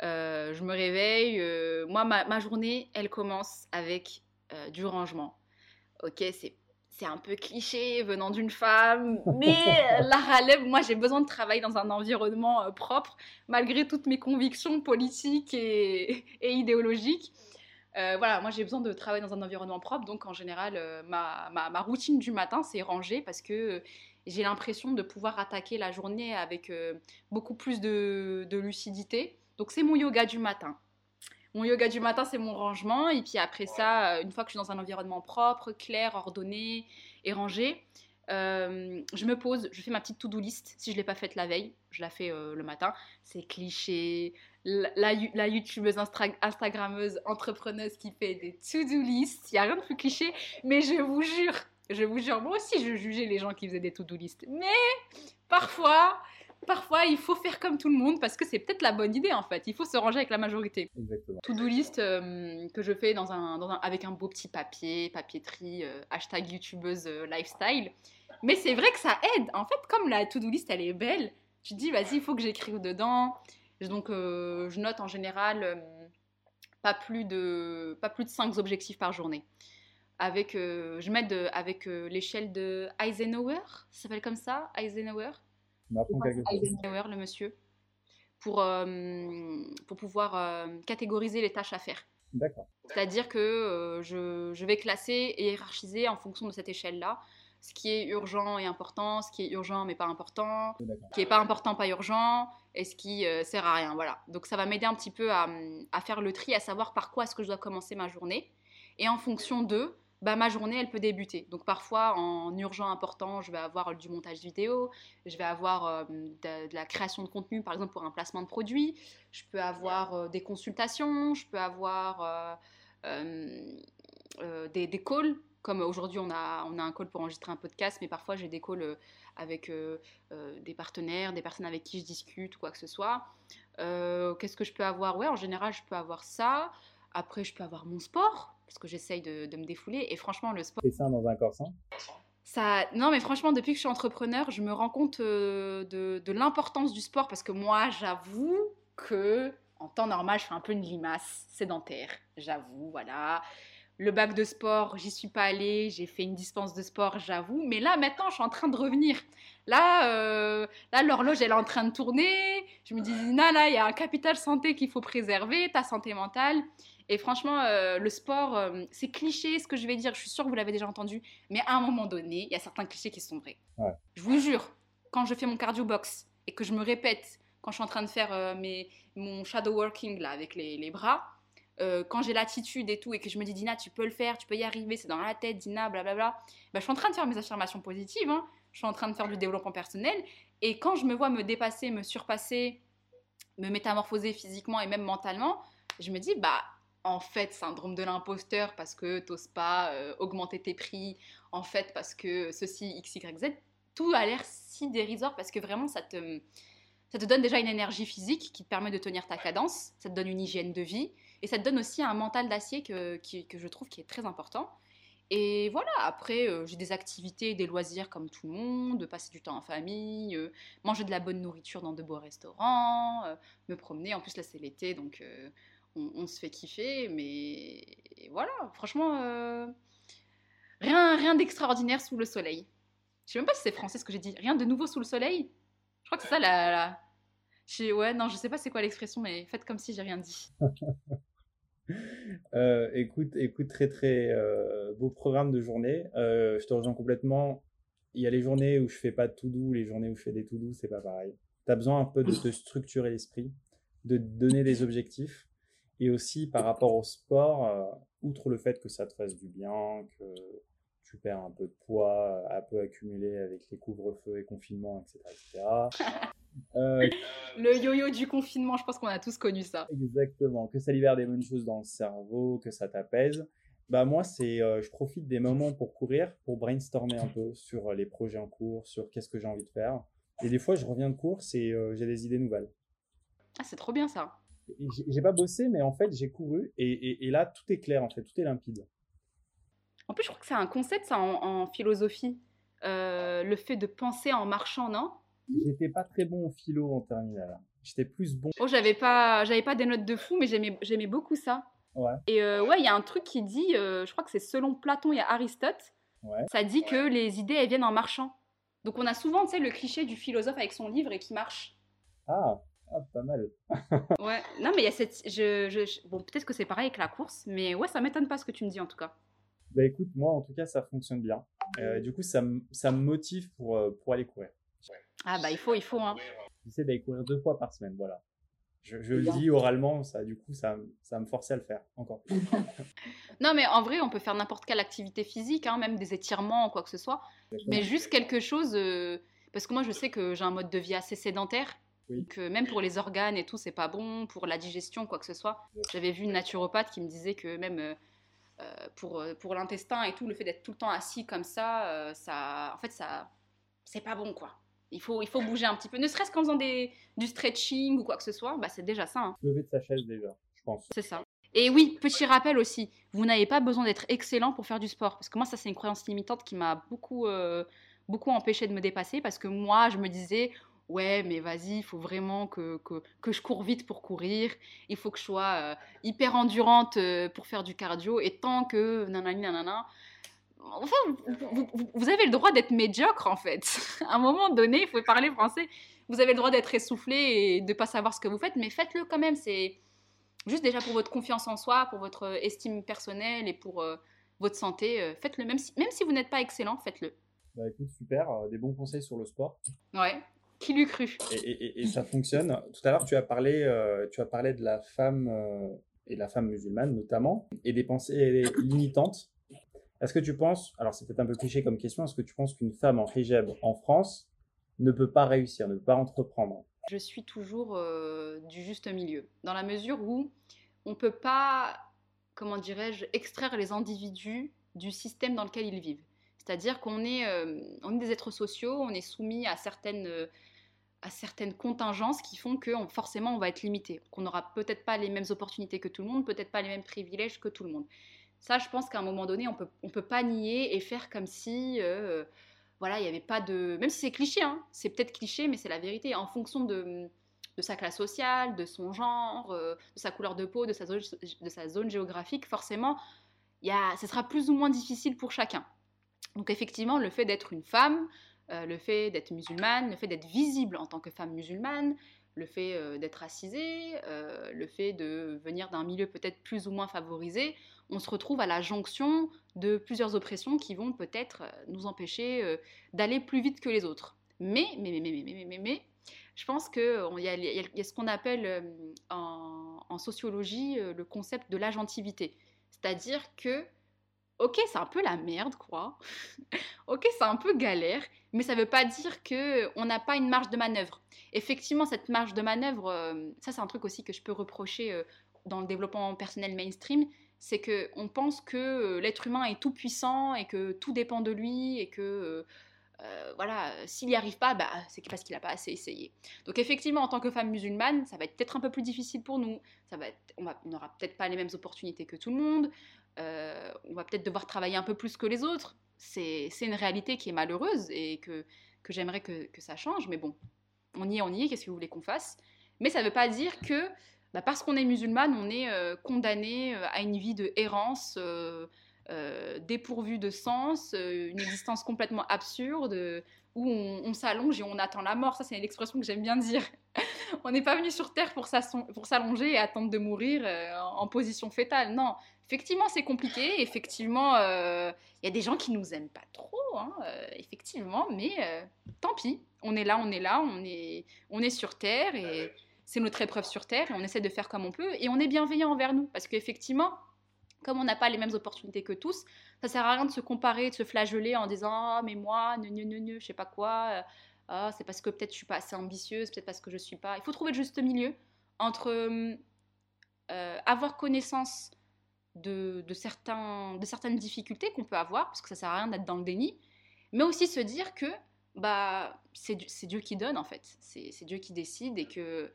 je me réveille, moi, ma, ma, journée, elle commence avec du rangement ok, c'est c'est un peu cliché venant d'une femme, mais la relève, moi j'ai besoin de travailler dans un environnement euh, propre, malgré toutes mes convictions politiques et, et idéologiques. Euh, voilà, moi j'ai besoin de travailler dans un environnement propre, donc en général, euh, ma, ma, ma, routine du matin, c'est ranger parce que j'ai l'impression de pouvoir attaquer la journée avec beaucoup plus de, de lucidité. Donc c'est mon yoga du matin. Mon yoga du matin, c'est mon rangement. Et puis après ça, une fois que je suis dans un environnement propre, clair, ordonné et rangé, euh, je me pose, je fais ma petite to-do list. Si je ne l'ai pas faite la veille, je la fais euh, le matin. C'est cliché. La, la, la youtubeuse, instagrammeuse, entrepreneuse qui fait des to-do list. Il n'y a rien de plus cliché. Mais je vous jure, je vous jure, moi aussi je jugeais les gens qui faisaient des to-do list. Mais parfois, parfois il faut faire comme tout le monde parce que c'est peut-être la bonne idée en fait. Il faut se ranger avec la majorité. Exactement. To-do list euh, que je fais dans un, dans un, avec un beau petit papier, papier euh, hashtag youtubeuse euh, lifestyle. Mais c'est vrai que ça aide. En fait, comme la to-do list elle est belle, tu te dis vas-y, il faut que j'écrive dedans. Donc euh, je note en général pas plus de pas plus de 5 objectifs par journée. Avec, euh, je mets avec l'échelle de Eisenhower, ça s'appelle comme ça, Eisenhower? Eisenhower, le monsieur, pour, euh, pour pouvoir euh, catégoriser les tâches à faire. D'accord. C'est-à-dire que euh, je, je, vais classer et hiérarchiser en fonction de cette échelle-là ce qui est urgent et important, ce qui est urgent mais pas important, ce qui est pas important, pas urgent, et ce qui sert à rien. Voilà. Donc ça va m'aider un petit peu à, à, faire le tri, à savoir par quoi est-ce que je dois commencer ma journée. Et en fonction de, bah, ma journée, elle peut débuter. Donc parfois, en urgent important, je vais avoir du montage vidéo, je vais avoir euh, de, la création de contenu, par exemple pour un placement de produit, je peux avoir euh, des consultations, je peux avoir euh, des, calls comme aujourd'hui on a, on a un call pour enregistrer un podcast, mais parfois j'ai des calls avec des partenaires, des personnes avec qui je discute ou quoi que ce soit. Qu'est-ce que je peux avoir? Ouais, en général, je peux avoir ça. Après, je peux avoir mon sport, parce que j'essaye de, de, me défouler. Et franchement, le sport... Et ça dans un corps sain? Ça, non, mais franchement, depuis que je suis entrepreneur, je me rends compte de, de l'importance du sport, parce que moi, j'avoue que en temps normal, je fais un peu une limace sédentaire. J'avoue, voilà le bac de sport, j'y suis pas allée, j'ai fait une dispense de sport, j'avoue. Mais là, maintenant, je suis en train de revenir. Là, euh, là l'horloge, elle est en train de tourner. Je me dis, Zina, là, il y a un capital santé qu'il faut préserver, ta santé mentale. Et franchement, euh, le sport, euh, c'est cliché ce que je vais dire, je suis sûre que vous l'avez déjà entendu. Mais à un moment donné, il y a certains clichés qui sont vrais. Ouais. Je vous jure, quand je fais mon cardio box et que je me répète, quand je suis en train de faire euh, mes, mon shadow working là, avec les, les bras, quand j'ai l'attitude et tout, et que je me dis, Dina, tu peux le faire, tu peux y arriver, c'est dans la tête, Dina, blablabla, bah, je suis en train de faire mes affirmations positives, hein, je suis en train de faire du développement personnel, et quand je me vois me dépasser, me surpasser, me métamorphoser physiquement et même mentalement, je me dis, bah, en fait, syndrome de l'imposteur, parce que t'oses pas euh, augmenter tes prix, en fait, parce que ceci, x, y, z, tout a l'air si dérisoire, parce que vraiment, ça te... Ça te donne déjà une énergie physique qui te permet de tenir ta cadence, ça te donne une hygiène de vie, et ça te donne aussi un mental d'acier que, que, que, je trouve qui est très important. Et voilà, après, euh, j'ai des activités, des loisirs comme tout le monde, passer du temps en famille, euh, manger de la bonne nourriture dans de beaux restaurants, euh, me promener. En plus, là, c'est l'été, donc on, se fait kiffer. Mais voilà, franchement, rien, rien d'extraordinaire sous le soleil. Je sais même pas si c'est français ce que j'ai dit. Rien de nouveau sous le soleil? Je crois que c'est ça la. la... Ouais, non, je sais pas c'est quoi l'expression, mais faites comme si j'ai rien dit. Euh, écoute, écoute, très très euh, beau programme de journée. Euh, je te rejoins complètement. Il y a les journées où je fais pas de tout doux, les journées où je fais des tout doux, c'est pas pareil. Tu as besoin un peu de te structurer l'esprit, de donner des objectifs. Et aussi par rapport au sport, outre le fait que ça te fasse du bien, que tu perds un peu de poids, un peu accumulé avec les couvre-feux et confinements, etc. etc. Euh, le yo-yo du confinement, je pense qu'on a tous connu ça. Exactement, que ça libère des bonnes choses dans le cerveau, que ça t'apaise. Bah moi, c'est, euh, je profite des moments pour courir, pour brainstormer un peu sur les projets en cours, sur qu'est-ce que j'ai envie de faire. Et des fois, je reviens de course et euh, j'ai des idées nouvelles. Ah, c'est trop bien ça. J'ai pas bossé, mais en fait, j'ai couru et, et, et, là, tout est clair, en fait, tout est limpide. En plus, je crois que c'est un concept, ça, en, en philosophie. Euh, le fait de penser en marchant, non? J'étais pas très bon au philo en terminale. J'étais plus bon. Oh, j'avais pas, j'avais pas des notes de fou, mais j'aimais, beaucoup ça. Ouais. Et euh, ouais, il y a un truc qui dit, euh, je crois que c'est selon Platon, a Aristote. Ouais. Ça dit que les idées, elles viennent en marchant. Donc on a souvent, tu sais, le cliché du philosophe avec son livre et qui marche. Ah, Ah, pas mal. ouais, non, mais il y a cette. Je, Bon, peut-être que c'est pareil avec la course, mais ouais, ça m'étonne pas ce que tu me dis en tout cas. Bah écoute, moi en tout cas, ça fonctionne bien. Euh, du coup, ça, ça me motive pour, pour aller courir. Ah bah il faut, il faut. Hein. J'essaie d'aller courir deux fois par semaine, voilà. Je, le dis oralement, ça, du coup, ça, ça me forçait à le faire encore plus. non, mais en vrai, on peut faire n'importe quelle activité physique, hein, même des étirements ou quoi que ce soit. Mais juste quelque chose, euh, parce que moi, je sais que j'ai un mode de vie assez sédentaire. Que même pour les organes et tout, c'est pas bon, pour la digestion, quoi que ce soit. J'avais vu une naturopathe qui me disait que même euh, euh, pour, pour l'intestin et tout, le fait d'être tout le temps assis comme ça, ça, en fait, ça, c'est pas bon, quoi. Il faut, il faut bouger un petit peu, ne serait-ce qu'en faisant des, du stretching ou quoi que ce soit, bah c'est déjà ça. Hein. Lever de sa chaise déjà, je pense. C'est ça. Et oui, petit rappel aussi, vous n'avez pas besoin d'être excellent pour faire du sport. Parce que moi, ça, c'est une croyance limitante qui m'a beaucoup, euh, beaucoup empêché de me dépasser. Parce que moi, je me disais, ouais, mais vas-y, il faut vraiment que, que, que, je cours vite pour courir. Il faut que je sois euh, hyper endurante euh, pour faire du cardio. Et tant que nanani nanana, Enfin, vous, avez le droit d'être médiocre en fait. à un moment donné, il faut parler français. Vous avez le droit d'être essoufflé et de ne pas savoir ce que vous faites, mais faites-le quand même. C'est juste déjà pour votre confiance en soi, pour votre estime personnelle et pour euh, votre santé. Euh, faites-le. Même si, même si vous n'êtes pas excellent, faites-le. Bah écoute, super. Euh, des bons conseils sur le sport. Ouais. Qui l'eût cru? Et, ça fonctionne. Tout à l'heure, tu as parlé, tu as parlé de la femme et de la femme musulmane notamment, et des pensées limitantes. Est-ce que tu penses, alors c'est peut-être un peu cliché comme question, est-ce que tu penses qu'une femme en hijab en France ne peut pas réussir, ne peut pas entreprendre? Je suis toujours euh, du juste milieu, dans la mesure où on ne peut pas, comment dirais-je, extraire les individus du système dans lequel ils vivent. C'est-à-dire qu'on est, euh, des êtres sociaux, on est soumis à certaines contingences qui font que forcément on va être limité, qu'on n'aura peut-être pas les mêmes opportunités que tout le monde, peut-être pas les mêmes privilèges que tout le monde. Ça, je pense qu'à un moment donné, on peut, on peut pas nier et faire comme si, euh, voilà, il n'y avait pas de. Même si c'est cliché, hein, c'est peut-être cliché, mais c'est la vérité. En fonction de, de, sa classe sociale, de son genre, euh, de sa couleur de peau, de sa zone, géographique, forcément, y a, ce sera plus ou moins difficile pour chacun. Donc, effectivement, le fait d'être une femme, euh, le fait d'être musulmane, le fait d'être visible en tant que femme musulmane, le fait d'être racisée, le fait de venir d'un milieu peut-être plus ou moins favorisé, on se retrouve à la jonction de plusieurs oppressions qui vont peut-être euh, nous empêcher euh, d'aller plus vite que les autres. Mais, mais, mais, mais, mais, mais, mais, je pense qu'il y, a, ce qu'on appelle euh, en, sociologie le concept de l'agentivité. C'est-à-dire que, ok, c'est un peu la merde, quoi. ok, c'est un peu galère, mais ça ne veut pas dire qu'on n'a pas une marge de manœuvre. Effectivement, cette marge de manœuvre, ça c'est un truc aussi que je peux reprocher dans le développement personnel mainstream, c'est que on pense que euh, l'être humain est tout puissant et que tout dépend de lui et que euh, euh, voilà, s'il n'y arrive pas, bah, c'est parce qu'il n'a pas assez essayé. Donc effectivement, en tant que femme musulmane, ça va être peut-être un peu plus difficile pour nous. Ça va on n'aura peut-être pas les mêmes opportunités que tout le monde. on va peut-être devoir travailler un peu plus que les autres. C'est une réalité qui est malheureuse et que, que j'aimerais que, que, ça change. Mais bon, on y est, on y est. Qu'est-ce que vous voulez qu'on fasse? Mais ça ne veut pas dire que bah, parce qu'on est musulmane, on est euh, condamné euh, à une vie de errance, euh, dépourvue de sens, une existence complètement absurde, où on, s'allonge et on attend la mort. Ça, c'est l'expression que j'aime bien dire. on n'est pas venu sur Terre pour s'allonger et attendre de mourir en position fétale. Non, effectivement, c'est compliqué. Effectivement, il y a des gens qui nous aiment pas trop, hein, effectivement, mais tant pis. On est là, on est là, on est, sur Terre et c'est notre épreuve sur Terre et on essaie de faire comme on peut et on est bienveillant envers nous parce qu'effectivement, comme on n'a pas les mêmes opportunités que tous, ça sert à rien de se comparer, de se flageller en disant ah mais moi ne ne ne ne je sais pas quoi, euh, ah c'est parce que peut-être je suis pas assez ambitieuse, peut-être parce que je suis pas. Il faut trouver le juste milieu entre euh, avoir connaissance de, de, certains, certaines difficultés qu'on peut avoir parce que ça sert à rien d'être dans le déni, mais aussi se dire que bah c'est Dieu qui donne en fait, c'est Dieu qui décide et que euh,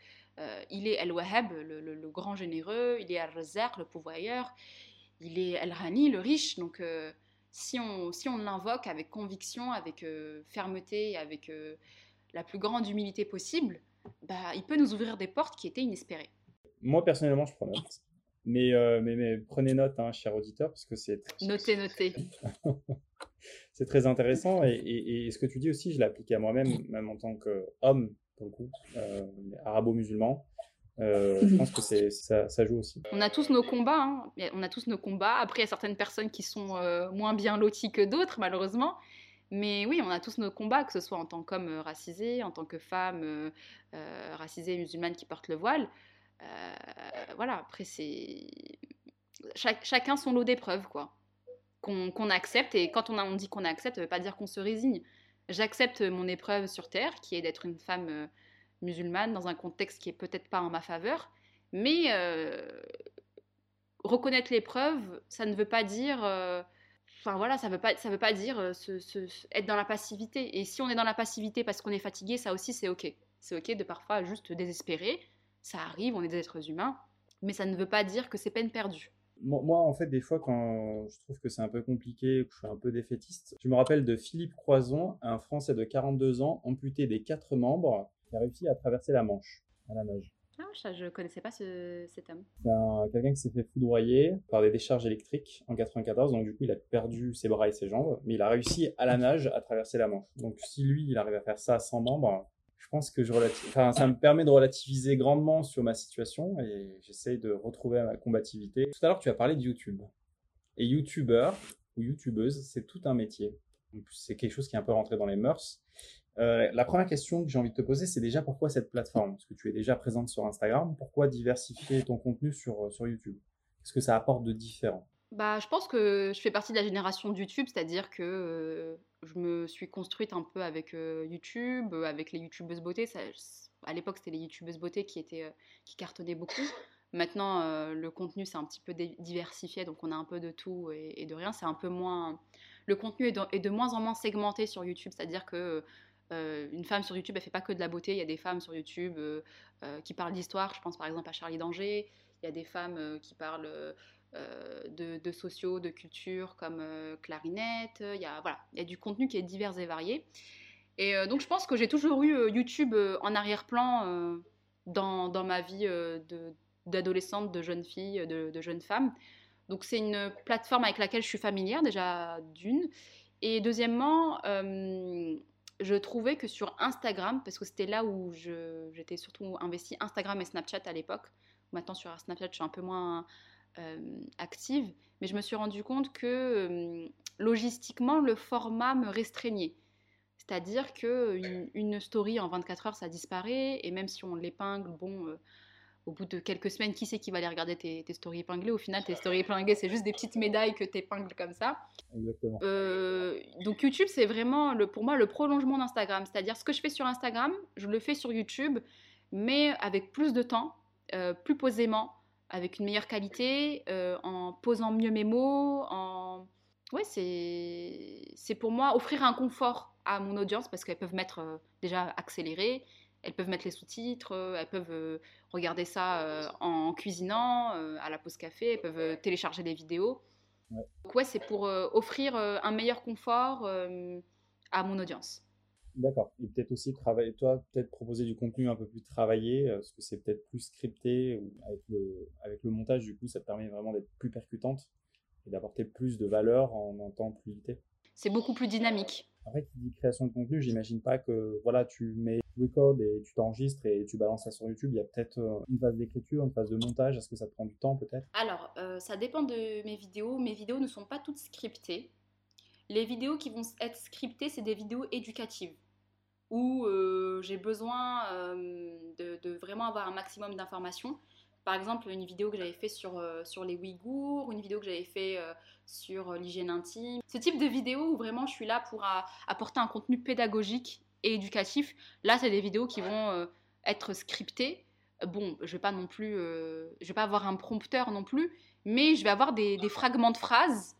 il est El-Wahhab, le, grand généreux, il est Al-Razaq, le pourvoyeur, il est El-Rani, le riche. Donc, euh, si on, si on l'invoque avec conviction, avec euh, fermeté, avec la plus grande humilité possible, bah, il peut nous ouvrir des portes qui étaient inespérées. Moi, personnellement, je prends note. Mais, mais, mais, prenez note, hein, cher auditeur, parce que c'est... Notez, notez. c'est très intéressant. Et, et, ce que tu dis aussi, je l'ai appliqué à moi-même, même en tant qu'homme pour le coup, arabo-musulman. je mhm. pense que c'est, ça, ça, joue aussi. On a tous nos combats, hein. on a tous nos combats. Après, il y a certaines personnes qui sont moins bien loties que d'autres, malheureusement. Mais oui, on a tous nos combats, que ce soit en tant qu'homme racisé, en tant que femme euh, racisée musulmane qui porte le voile. voilà, après, c'est. chacun son lot d'épreuves, quoi qu'on accepte. Et quand on, a, on dit qu'on accepte, ça ne veut pas dire qu'on se résigne. J'accepte mon épreuve sur Terre, qui est d'être une femme euh, musulmane dans un contexte qui est peut-être pas en ma faveur. Mais euh, reconnaître l'épreuve, ça ne veut pas dire... Euh, voilà, ça veut pas, ça veut pas dire être dans la passivité. Et si on est dans la passivité parce qu'on est fatigué, ça aussi c'est ok. C'est ok de parfois juste désespérer. Ça arrive, on est des êtres humains, mais ça ne veut pas dire que c'est peine perdue. Moi, en fait, des fois, quand je trouve que c'est un peu compliqué, que je suis un peu défaitiste, je me rappelle de Philippe Croison, un Français de 42 ans, amputé des quatre membres, qui a réussi à traverser la Manche à la nage. Ah, je ne connaissais pas ce, cet homme. C'est quelqu'un qui s'est fait foudroyer par des décharges électriques en 94, donc du coup il a perdu ses bras et ses jambes, mais il a réussi à la nage à traverser la Manche. Donc si lui il arrive à faire ça sans membres, je pense que je enfin, ça me permet de relativiser grandement sur ma situation et j'essaye de retrouver ma combativité. Tout à l'heure, tu as parlé de YouTube. Et YouTuber ou YouTubeuse, c'est tout un métier. C'est quelque chose qui est un peu rentré dans les mœurs. Euh, la première question que j'ai envie de te poser, c'est déjà pourquoi cette plateforme? Parce que tu es déjà présente sur Instagram. Pourquoi diversifier ton contenu sur, sur YouTube? Qu'est-ce que ça apporte de différent? Bah, je pense que je fais partie de la génération YouTube, c'est-à-dire que euh, je me suis construite un peu avec euh, YouTube, euh, avec les YouTubeuses beauté. Ça, à l'époque, c'était les YouTubeuses beauté qui, étaient, qui cartonnaient beaucoup. Maintenant, le contenu s'est un petit peu diversifié, donc on a un peu de tout et, de rien. C'est un peu moins. Le contenu est de, est de, moins en moins segmenté sur YouTube, c'est-à-dire que une femme sur YouTube, elle fait pas que de la beauté. Il y a des femmes sur YouTube qui parlent d'histoire. Je pense par exemple à Charlie Danger. Il y a des femmes qui parlent euh, de, sociaux, de culture comme euh, clarinette. Il y, a, voilà, il y a du contenu qui est divers et varié. Et euh, donc je pense que j'ai toujours eu YouTube en arrière-plan dans, dans, ma vie d'adolescente, de, jeune fille, de, jeune femme. Donc c'est une plateforme avec laquelle je suis familière déjà d'une. Et deuxièmement, je trouvais que sur Instagram, parce que c'était là où j'étais surtout investie, Instagram et Snapchat à l'époque. Maintenant sur Snapchat, je suis un peu moins euh, active, mais je me suis rendu compte que euh, logistiquement, le format me restreignait. C'est-à-dire que une, story en 24 heures, ça disparaît, et même si on l'épingle, bon, euh, au bout de quelques semaines, qui c'est qui va aller regarder tes, stories épinglées? Au final, tes stories épinglées, c'est juste des petites médailles que tu épingles comme ça. Exactement. donc YouTube, c'est vraiment le, pour moi le prolongement d'Instagram. C'est-à-dire ce que je fais sur Instagram, je le fais sur YouTube, mais avec plus de temps, plus posément, avec une meilleure qualité, euh, en posant mieux mes mots, en... Ouais, c'est pour moi offrir un confort à mon audience parce qu'elles peuvent mettre euh, déjà accéléré, elles peuvent mettre les sous-titres, euh, elles peuvent regarder ça en cuisinant, à la pause café, elles peuvent télécharger des vidéos. Ouais. Donc ouais, c'est pour offrir un meilleur confort à mon audience. D'accord. Et peut-être aussi travailler, toi, peut-être proposer du contenu un peu plus travaillé, euh, parce que c'est peut-être plus scripté, ou avec le, avec le montage, du coup, ça te permet vraiment d'être plus percutante et d'apporter plus de valeur en un temps plus limité. C'est beaucoup plus dynamique. Après, qui dit création de contenu, j'imagine pas que, voilà, tu mets record et tu t'enregistres et tu balances ça sur YouTube. Il y a peut-être euh, une phase d'écriture, une phase de montage. Est-ce que ça te prend du temps, peut-être? Alors, euh, ça dépend de mes vidéos. Mes vidéos ne sont pas toutes scriptées. Les vidéos qui vont être scriptées, c'est des vidéos éducatives où euh, j'ai besoin euh, de, vraiment avoir un maximum d'informations. Par exemple, une vidéo que j'avais fait sur, euh, sur les Ouïghours, une vidéo que j'avais fait sur l'hygiène intime. Ce type de vidéo où vraiment je suis là pour apporter un contenu pédagogique et éducatif. Là, c'est des vidéos qui vont être scriptées. Bon, je vais pas non plus, je vais pas avoir un prompteur non plus, mais je vais avoir des, des fragments de phrases,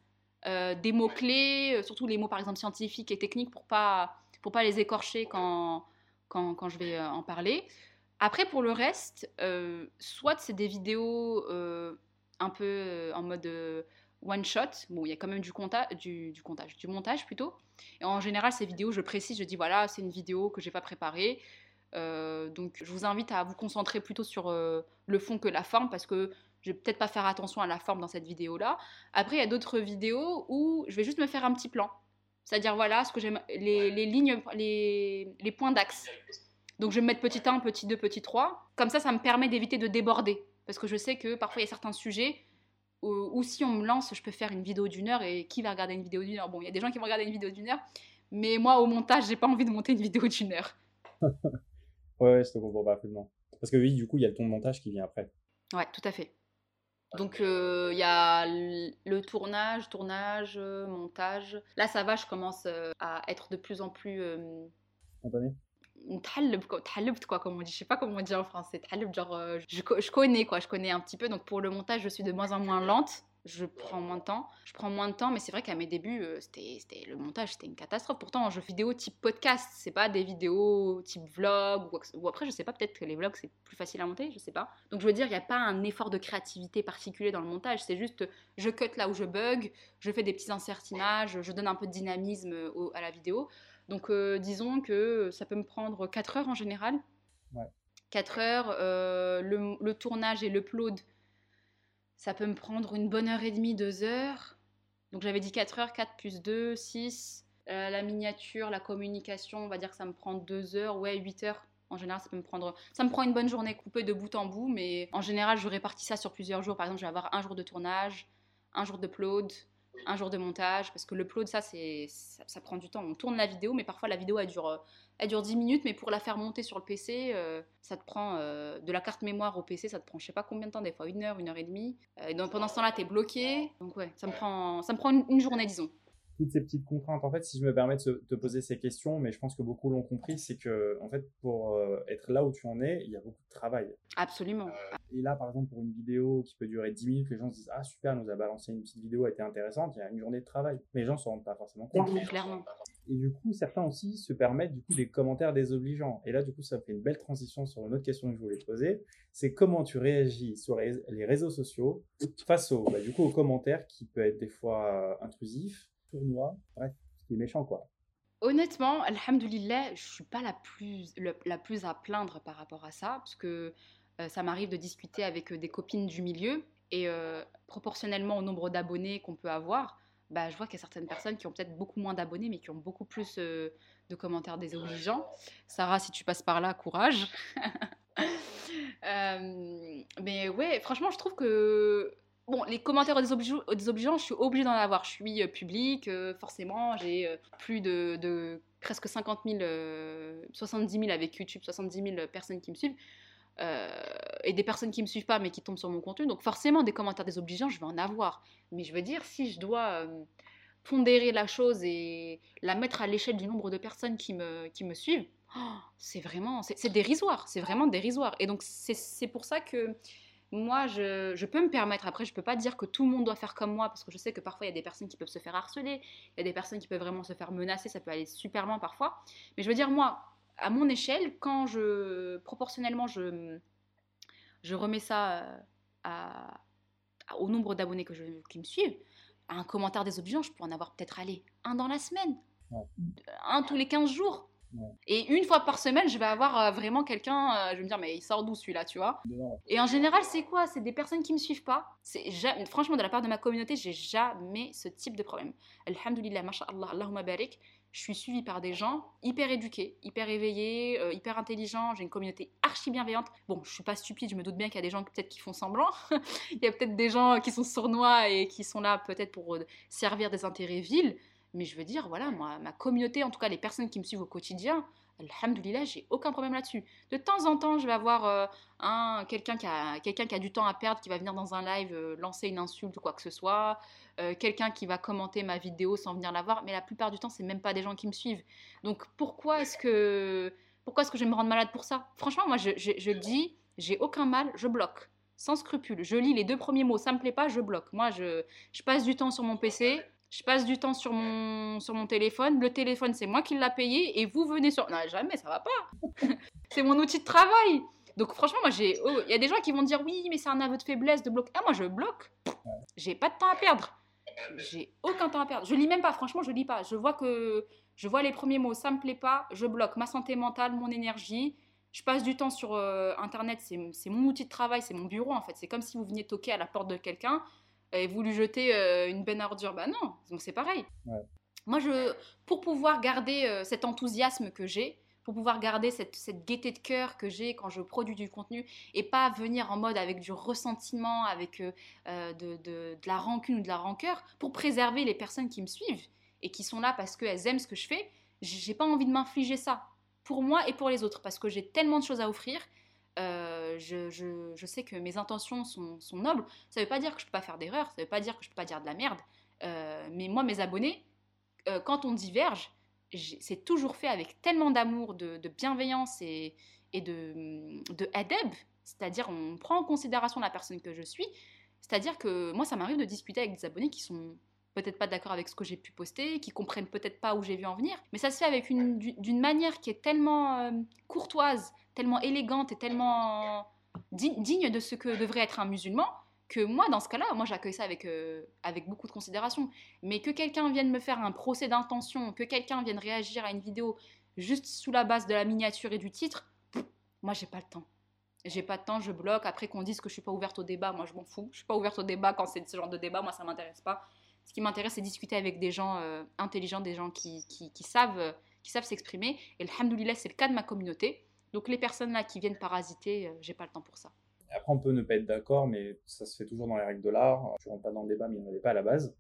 des mots clés, surtout les mots par exemple scientifiques et techniques pour pas pour pas les écorcher quand, quand, quand je vais euh, en parler. Après, pour le reste, euh, soit c'est des vidéos euh, un peu en mode one shot. Bon, il y a quand même du, compta du, du, du montage plutôt. Et en général, ces vidéos, je précise, je dis voilà, c'est une vidéo que j'ai pas préparée. donc, je vous invite à vous concentrer plutôt sur le fond que la forme parce que je vais peut-être pas faire attention à la forme dans cette vidéo-là. Après, il y a d'autres vidéos où je vais juste me faire un petit plan. C'est-à-dire, voilà, ce que j'aime, les, lignes, les, points d'axe. Donc je vais me mettre petit 1, petit 2, petit 3. Comme ça, ça me permet d'éviter de déborder. Parce que je sais que parfois, il y a certains sujets où, si on me lance, je peux faire une vidéo d'une heure et qui va regarder une vidéo d'une heure? Bon, il y a des gens qui vont regarder une vidéo d'une heure, mais moi, au montage, j'ai pas envie de monter une vidéo d'une heure. ouais, je te comprends parfaitement. Parce que oui, du coup, il y a le ton de montage qui vient après. Ouais, tout à fait. Donc euh, il y a le tournage, tournage, montage. Là ça va, je commence euh, à être de plus en plus euh, spontané. quoi comme on dit je sais pas comment on dit en français genre je, je, connais quoi je connais un petit peu donc pour le montage je suis de moins en moins lente je prends moins de temps. Je prends moins de temps, mais c'est vrai qu'à mes débuts, euh, c'était le montage, c'était une catastrophe. Pourtant, je vidéo type podcast, c'est pas des vidéos type vlog ou, après, je sais pas, peut-être que les vlogs c'est plus facile à monter, je sais pas. Donc je veux dire, il n'y a pas un effort de créativité particulier dans le montage, c'est juste je cut là où je bug, je fais des petits insertinages, je donne un peu de dynamisme à la vidéo. Donc euh, disons que ça peut me prendre 4 heures en général. Ouais. 4 heures, euh, le, le, tournage et l'upload ça peut me prendre une bonne heure et demie, deux heures. Donc j'avais dit 4 heures, 4 plus 2, 6. Euh, la miniature, la communication, on va dire que ça me prend 2 heures, ouais, 8 heures. En général, ça peut me prendre. Ça me prend une bonne journée coupée de bout en bout, mais en général, je répartis ça sur plusieurs jours. Par exemple, je vais avoir un jour de tournage, un jour de upload, un jour de montage, parce que le upload, ça, c'est, ça, prend du temps. On tourne la vidéo, mais parfois la vidéo, elle dure, elle dure 10 minutes, mais pour la faire monter sur le PC, euh, ça te prend euh, de la carte mémoire au PC, ça te prend je sais pas combien de temps, des fois une heure, une heure et demie. Euh, donc pendant ce temps-là, tu es bloqué. Donc ouais, ça me prend, ça me prend une journée, disons toutes ces petites contraintes. En fait, si je me permets de te poser ces questions, mais je pense que beaucoup l'ont compris, c'est que en fait, pour euh, être là où tu en es, il y a beaucoup de travail. Absolument. Et là, par exemple, pour une vidéo qui peut durer 10 minutes, les gens se disent ah super, elle nous a balancé une petite vidéo, elle était intéressante. Il y a une journée de travail, mais les gens s'en rendent pas forcément compte. Clairement. Et du coup, certains aussi se permettent du coup des commentaires désobligeants. Et là, du coup, ça fait une belle transition sur une autre question que je voulais te poser. C'est comment tu réagis sur les réseaux sociaux face au, bah, du coup, aux commentaires qui peut être des fois intrusifs tournoi, bref, ce qui est méchant quoi. Honnêtement, alhamdoulilah, je suis pas la plus, la plus à plaindre par rapport à ça, parce que euh, ça m'arrive de discuter avec euh, des copines du milieu, et euh, proportionnellement au nombre d'abonnés qu'on peut avoir, bah, je vois qu'il y a certaines personnes qui ont peut-être beaucoup moins d'abonnés, mais qui ont beaucoup plus de commentaires désobligeants. Sarah, si tu passes par là, courage. mais ouais, franchement, je trouve que Bon, les commentaires désobligeants, je suis obligée d'en avoir. Je suis euh, public, euh, forcément, j'ai euh, plus de, presque 50 000, 70 000 avec YouTube, 70 000 personnes qui me suivent. et des personnes qui ne me suivent pas mais qui tombent sur mon contenu. Donc forcément, des commentaires désobligeants, je vais en avoir. Mais je veux dire, si je dois pondérer la chose et la mettre à l'échelle du nombre de personnes qui me, qui me suivent, oh, c'est vraiment, c'est dérisoire, c'est vraiment dérisoire. Et donc c'est pour ça que moi, je, peux me permettre, après, je peux pas dire que tout le monde doit faire comme moi, parce que je sais que parfois, il y a des personnes qui peuvent se faire harceler, il y a des personnes qui peuvent vraiment se faire menacer, ça peut aller super loin parfois. Mais je veux dire, moi, à mon échelle, quand je, proportionnellement, je, je remets ça euh, à, au nombre d'abonnés que je, qui me suivent, un commentaire des objets, je peux en avoir peut-être allé un dans la semaine, un tous les 15 jours. Et une fois par semaine, je vais avoir euh, vraiment quelqu'un, euh, je vais me dire, mais il sort d'où celui-là, tu vois? Et en général, c'est quoi? C'est des personnes qui me suivent pas. Jamais... Franchement, de la part de ma communauté, j'ai jamais ce type de problème. Alhamdulillah, masha'Allah, Allahumma barik. Je suis suivie par des gens hyper éduqués, hyper éveillés, euh, hyper intelligents. J'ai une communauté archi bienveillante. Bon, je suis pas stupide, je me doute bien qu'il y a des gens peut-être qui font semblant. Il y a peut-être des gens qui sont sournois et qui sont là peut-être pour servir des intérêts vils. Mais je veux dire, voilà, ma communauté, en tout cas les personnes qui me suivent au quotidien, Alhamdoulilah, j'ai aucun problème là-dessus. De temps en temps, je vais avoir euh, un, quelqu'un qui, qui a du temps à perdre, qui va venir dans un live euh, lancer une insulte ou quoi que ce soit. Euh, quelqu'un qui va commenter ma vidéo sans venir la voir. Mais la plupart du temps, c'est même pas des gens qui me suivent. Donc pourquoi est-ce que, pourquoi est-ce que je vais me rendre malade pour ça? Franchement, moi, je, dis, j'ai aucun mal, je bloque. Sans scrupule. Je lis les deux premiers mots, ça me plaît pas, je bloque. Moi, je passe du temps sur mon PC je passe du temps sur mon, sur mon téléphone. Le téléphone, c'est moi qui l'a payé et vous venez sur. Non, jamais, ça va pas. c'est mon outil de travail. Donc, franchement, moi, j'ai. Oh, il y a des gens qui vont dire oui, mais c'est un aveu de faiblesse de bloquer. Ah, moi, je bloque. J'ai pas de temps à perdre. J'ai aucun temps à perdre. Je lis même pas, franchement, je lis pas. Je vois que. Je vois les premiers mots, ça me plaît pas, je bloque ma santé mentale, mon énergie. Je passe du temps sur euh, Internet, c'est mon outil de travail, c'est mon bureau en fait. C'est comme si vous veniez toquer à la porte de quelqu'un et vous lui jetez euh, une benne à ordures. Bah non, c'est pareil. Moi, je, pour pouvoir garder euh, cet enthousiasme que j'ai, pour pouvoir garder cette, cette gaieté de cœur que j'ai quand je produis du contenu et pas venir en mode avec du ressentiment, avec euh, de, de, de la rancune ou de la rancœur, pour préserver les personnes qui me suivent et qui sont là parce qu'elles aiment ce que je fais. J'ai pas envie de m'infliger ça pour moi et pour les autres parce que j'ai tellement de choses à offrir. Euh, je, sais que mes intentions sont, nobles. Ça ne veut pas dire que je ne peux pas faire d'erreurs, ça ne veut pas dire que je ne peux pas dire de la merde. Euh, mais moi, mes abonnés, euh, quand on diverge, c'est toujours fait avec tellement d'amour, de, bienveillance et, de, de c'est-à-dire on prend en considération la personne que je suis. C'est-à-dire que moi, ça m'arrive de discuter avec des abonnés qui sont peut-être pas d'accord avec ce que j'ai pu poster, qui comprennent peut-être pas où j'ai vu en venir, mais ça se fait avec une d'une manière qui est tellement courtoise, tellement élégante et tellement digne de ce que devrait être un musulman que moi dans ce cas-là, moi j'accueille ça avec euh, avec beaucoup de considération. Mais que quelqu'un vienne me faire un procès d'intention, que quelqu'un vienne réagir à une vidéo juste sous la base de la miniature et du titre, moi j'ai pas le temps. J'ai pas de temps, je bloque. Après qu'on dise que je suis pas ouverte au débat, moi je m'en fous. Je suis pas ouverte au débat quand c'est ce genre de débat, moi ça m'intéresse pas. Ce qui m'intéresse, c'est discuter avec des gens euh, intelligents, des gens qui, qui, savent qui savent s'exprimer. Et alhamdoulilah, c'est le cas de ma communauté. Donc les personnes là qui viennent parasiter, euh, j'ai pas le temps pour ça. Après, on peut ne pas être d'accord, mais ça se fait toujours dans les règles de l'art. Je rentre pas dans le débat, mais il n'y en avait pas à la base.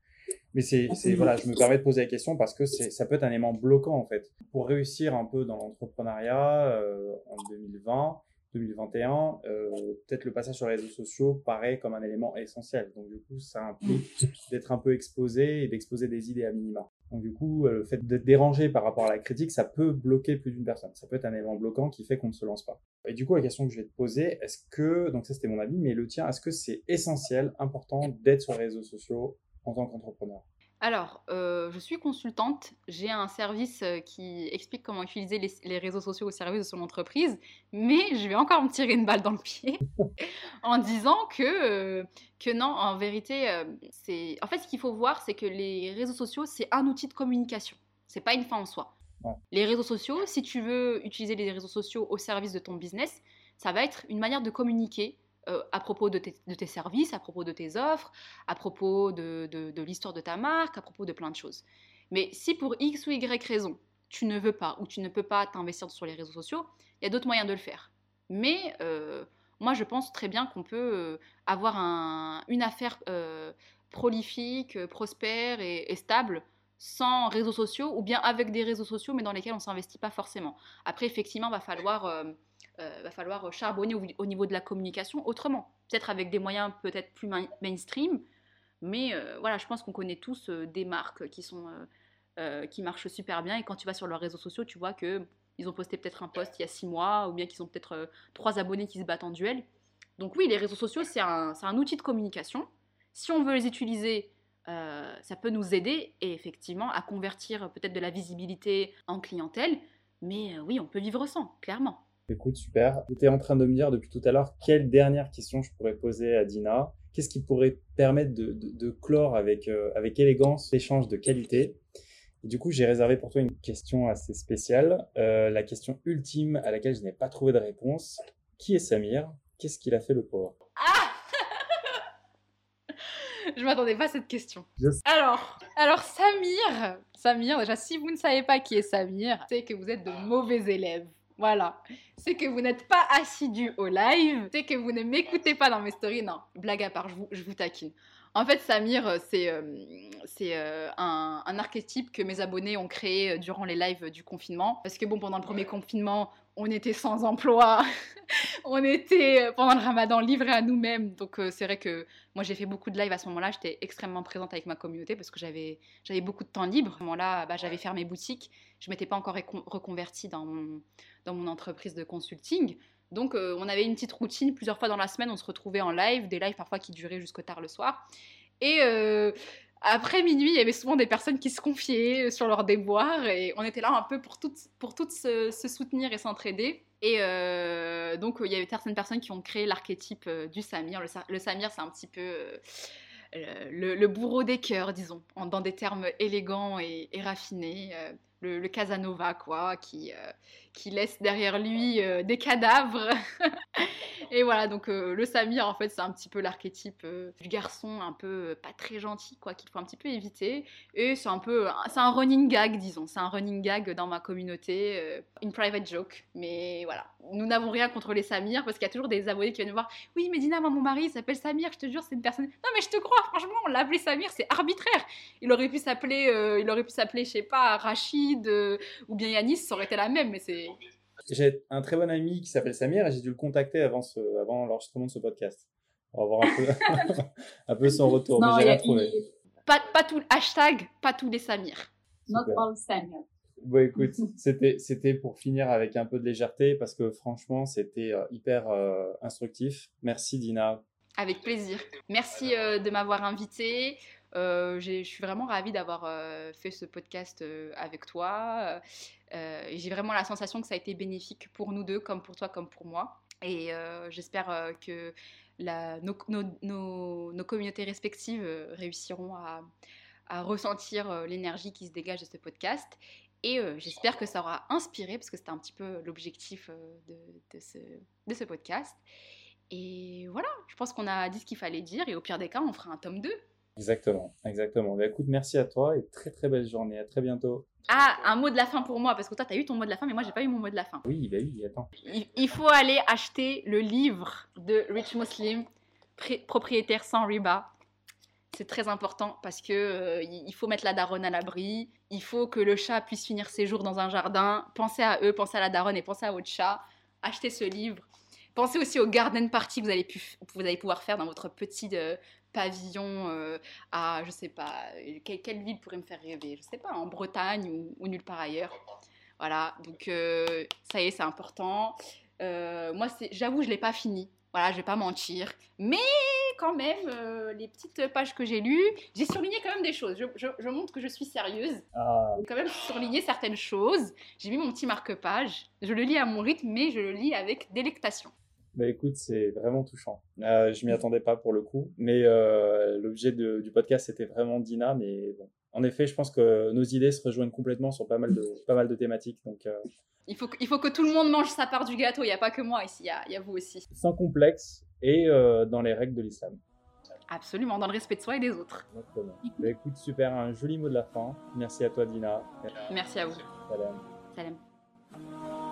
Mais c'est, voilà, je me permets de poser la question parce que c'est, ça peut être un élément bloquant en fait. Pour réussir un peu dans l'entrepreneuriat euh, en 2020, 2021, euh, peut-être le passage sur les réseaux sociaux paraît comme un élément essentiel. Donc du coup, ça implique d'être un peu exposé et d'exposer des idées à minima. Donc du coup, euh, le fait d'être dérangé par rapport à la critique, ça peut bloquer plus d'une personne. Ça peut être un élément bloquant qui fait qu'on ne se lance pas. Et du coup, la question que je vais te poser, est-ce que, donc ça c'était mon avis, mais le tien, est-ce que c'est essentiel, important d'être sur les réseaux sociaux en tant qu'entrepreneur? Alors, euh, je suis consultante. J'ai un service euh, qui explique comment utiliser les, les, réseaux sociaux au service de son entreprise, mais je vais encore me tirer une balle dans le pied en disant que, euh, que non, en vérité, euh, c'est. En fait, ce qu'il faut voir, c'est que les réseaux sociaux, c'est un outil de communication. C'est pas une fin en soi. Ouais. Les réseaux sociaux, si tu veux utiliser les réseaux sociaux au service de ton business, ça va être une manière de communiquer euh, à propos de tes, services, à propos de tes offres, à propos de, l'histoire de ta marque, à propos de plein de choses. Mais si pour X ou Y raison, tu ne veux pas ou tu ne peux pas t'investir sur les réseaux sociaux, il y a d'autres moyens de le faire. Mais euh, moi, je pense très bien qu'on peut euh, avoir un, une affaire prolifique, prospère et, stable sans réseaux sociaux ou bien avec des réseaux sociaux mais dans lesquels on ne s'investit pas forcément. Après, effectivement, va falloir euh, euh, va falloir charbonner au, au, niveau de la communication autrement. Peut-être avec des moyens peut-être plus main, mainstream, mais euh, voilà, je pense qu'on connaît tous des marques qui, sont, qui marchent super bien et quand tu vas sur leurs réseaux sociaux, tu vois que ils ont posté peut-être un post il y a six mois ou bien qu'ils ont peut-être trois abonnés qui se battent en duel. Donc oui, les réseaux sociaux, c'est un, un, outil de communication. Si on veut les utiliser, ça peut nous aider et effectivement à convertir peut-être de la visibilité en clientèle, mais oui, on peut vivre sans, clairement. Écoute, super. J'étais en train de me dire depuis tout à l'heure quelle dernière question je pourrais poser à Dina. Qu'est-ce qui pourrait permettre de, clore avec, euh, avec élégance l'échange de qualité? Du coup, j'ai réservé pour toi une question assez spéciale, euh, la question ultime à laquelle je n'ai pas trouvé de réponse. Qui est Samir? Qu'est-ce qu'il a fait le pauvre? Je m'attendais pas à cette question. Alors, alors Samir, Samir, déjà si vous ne savez pas qui est Samir, c'est que vous êtes de mauvais élèves. Voilà. C'est que vous n'êtes pas assidu au live, c'est que vous ne m'écoutez pas dans mes stories. Non, blague à part, je vous, je vous taquine. En fait, Samir, c'est euh, euh, un, un, archétype que mes abonnés ont créé durant les lives du confinement. Parce que bon, pendant le premier confinement, on était sans emploi, on était pendant le ramadan livrés à nous-mêmes. Donc euh, c'est vrai que moi j'ai fait beaucoup de lives à ce moment-là, j'étais extrêmement présente avec ma communauté parce que j'avais beaucoup de temps libre. À ce moment-là, bah, j'avais fermé boutique, je m'étais pas encore reconvertie dans mon, dans mon entreprise de consulting. Donc euh, on avait une petite routine, plusieurs fois dans la semaine, on se retrouvait en live, des lives parfois qui duraient jusqu'au tard le soir. Et euh, après minuit, il y avait souvent des personnes qui se confiaient sur leurs déboires et on était là un peu pour toutes, pour toutes se, soutenir et s'entraider. Et euh, donc, il y avait certaines personnes qui ont créé l'archétype euh, du Samir. Le, Samir, c'est un petit peu euh, le, bourreau des cœurs, disons, dans des termes élégants et, raffinés. le, Casanova, quoi, qui, euh, qui laisse derrière lui euh, des cadavres. et voilà, donc euh, le Samir, en fait, c'est un petit peu l'archétype du garçon un peu pas très gentil, quoi, qu'il faut un petit peu éviter. Et c'est un peu, c'est un running gag, disons, c'est un running gag dans ma communauté, une private joke. Mais voilà, nous n'avons rien contre les Samir, parce qu'il y a toujours des abonnés qui viennent nous voir. Oui, mais Dina, moi, mon mari s'appelle Samir, je te jure, c'est une personne. Non, mais je te crois, franchement, on l'a appelé Samir, c'est arbitraire. Il aurait pu s'appeler, il aurait pu s'appeler, je sais pas, Rachid ou bien Yanis, ça aurait été la même, mais c'est. J'ai un très bon ami qui s'appelle Samir et j'ai dû le contacter avant, ce, avant l'enregistrement de ce podcast. On va voir un peu, un peu son retour, mais j'ai rien trouvé. Pas, pas tout, hashtag, pas tous les Samir. Not all Samir. Bon, écoute, c'était, c'était pour finir avec un peu de légèreté parce que franchement, c'était euh, hyper euh, instructif. Merci Dina. Avec plaisir. Merci euh, de m'avoir invité. Euh, je suis vraiment ravie d'avoir euh, fait ce podcast euh, avec toi. J'ai vraiment la sensation que ça a été bénéfique pour nous deux, comme pour toi, comme pour moi. Et j'espère que nos, communautés respectives réussiront à, ressentir l'énergie qui se dégage de ce podcast. Et j'espère que ça aura inspiré, parce que c'était un petit peu l'objectif de, ce, de, ce, podcast. Et voilà, je pense qu'on a dit ce qu'il fallait dire, et au pire des cas, on fera un tome 2. Exactement, exactement. Bah, écoute, merci à toi et très très belle journée. À très bientôt. Ah, un mot de la fin pour moi, parce que toi, tu as eu ton mot de la fin, mais moi, j'ai pas eu mon mot de la fin. Oui, bah oui, attends. Il, faut aller acheter le livre de Rich Muslim, propriétaire sans riba. C'est très important parce que euh, il faut mettre la daronne à l'abri. Il faut que le chat puisse finir ses jours dans un jardin. Pensez à eux, pensez à la daronne et pensez à votre chat. Achetez ce livre. Pensez aussi au garden party que vous allez, vous allez pouvoir faire dans votre petit euh, pavillon euh, à, je sais pas, quelle, ville pourrait me faire rêver Je sais pas, en Bretagne ou, nulle part ailleurs. Voilà, donc euh, ça y est, c'est important. Euh, moi, j'avoue, je l'ai pas fini. Voilà, je vais pas mentir. Mais quand même, les petites pages que j'ai lues, j'ai surligné quand même des choses. Je, montre que je suis sérieuse. Ah. J'ai quand même surligné certaines choses. J'ai mis mon petit marque-page. Je le lis à mon rythme, mais je le lis avec délectation. Bah écoute, c'est vraiment touchant. Euh, je m'y attendais pas pour le coup, mais euh, l'objet du podcast c'était vraiment Dina, mais bon. En effet, je pense que nos idées se rejoignent complètement sur pas mal de, pas mal de thématiques. Donc, euh, il, faut, il faut que tout le monde mange sa part du gâteau, il n'y a pas que moi ici, il y a, il y a vous aussi. Sans complexe et euh, dans les règles de l'islam. Absolument, dans le respect de soi et des autres. Exactement. Bah écoute, super, un joli mot de la fin. Merci à toi Dina. Merci à vous. Salam. Salam.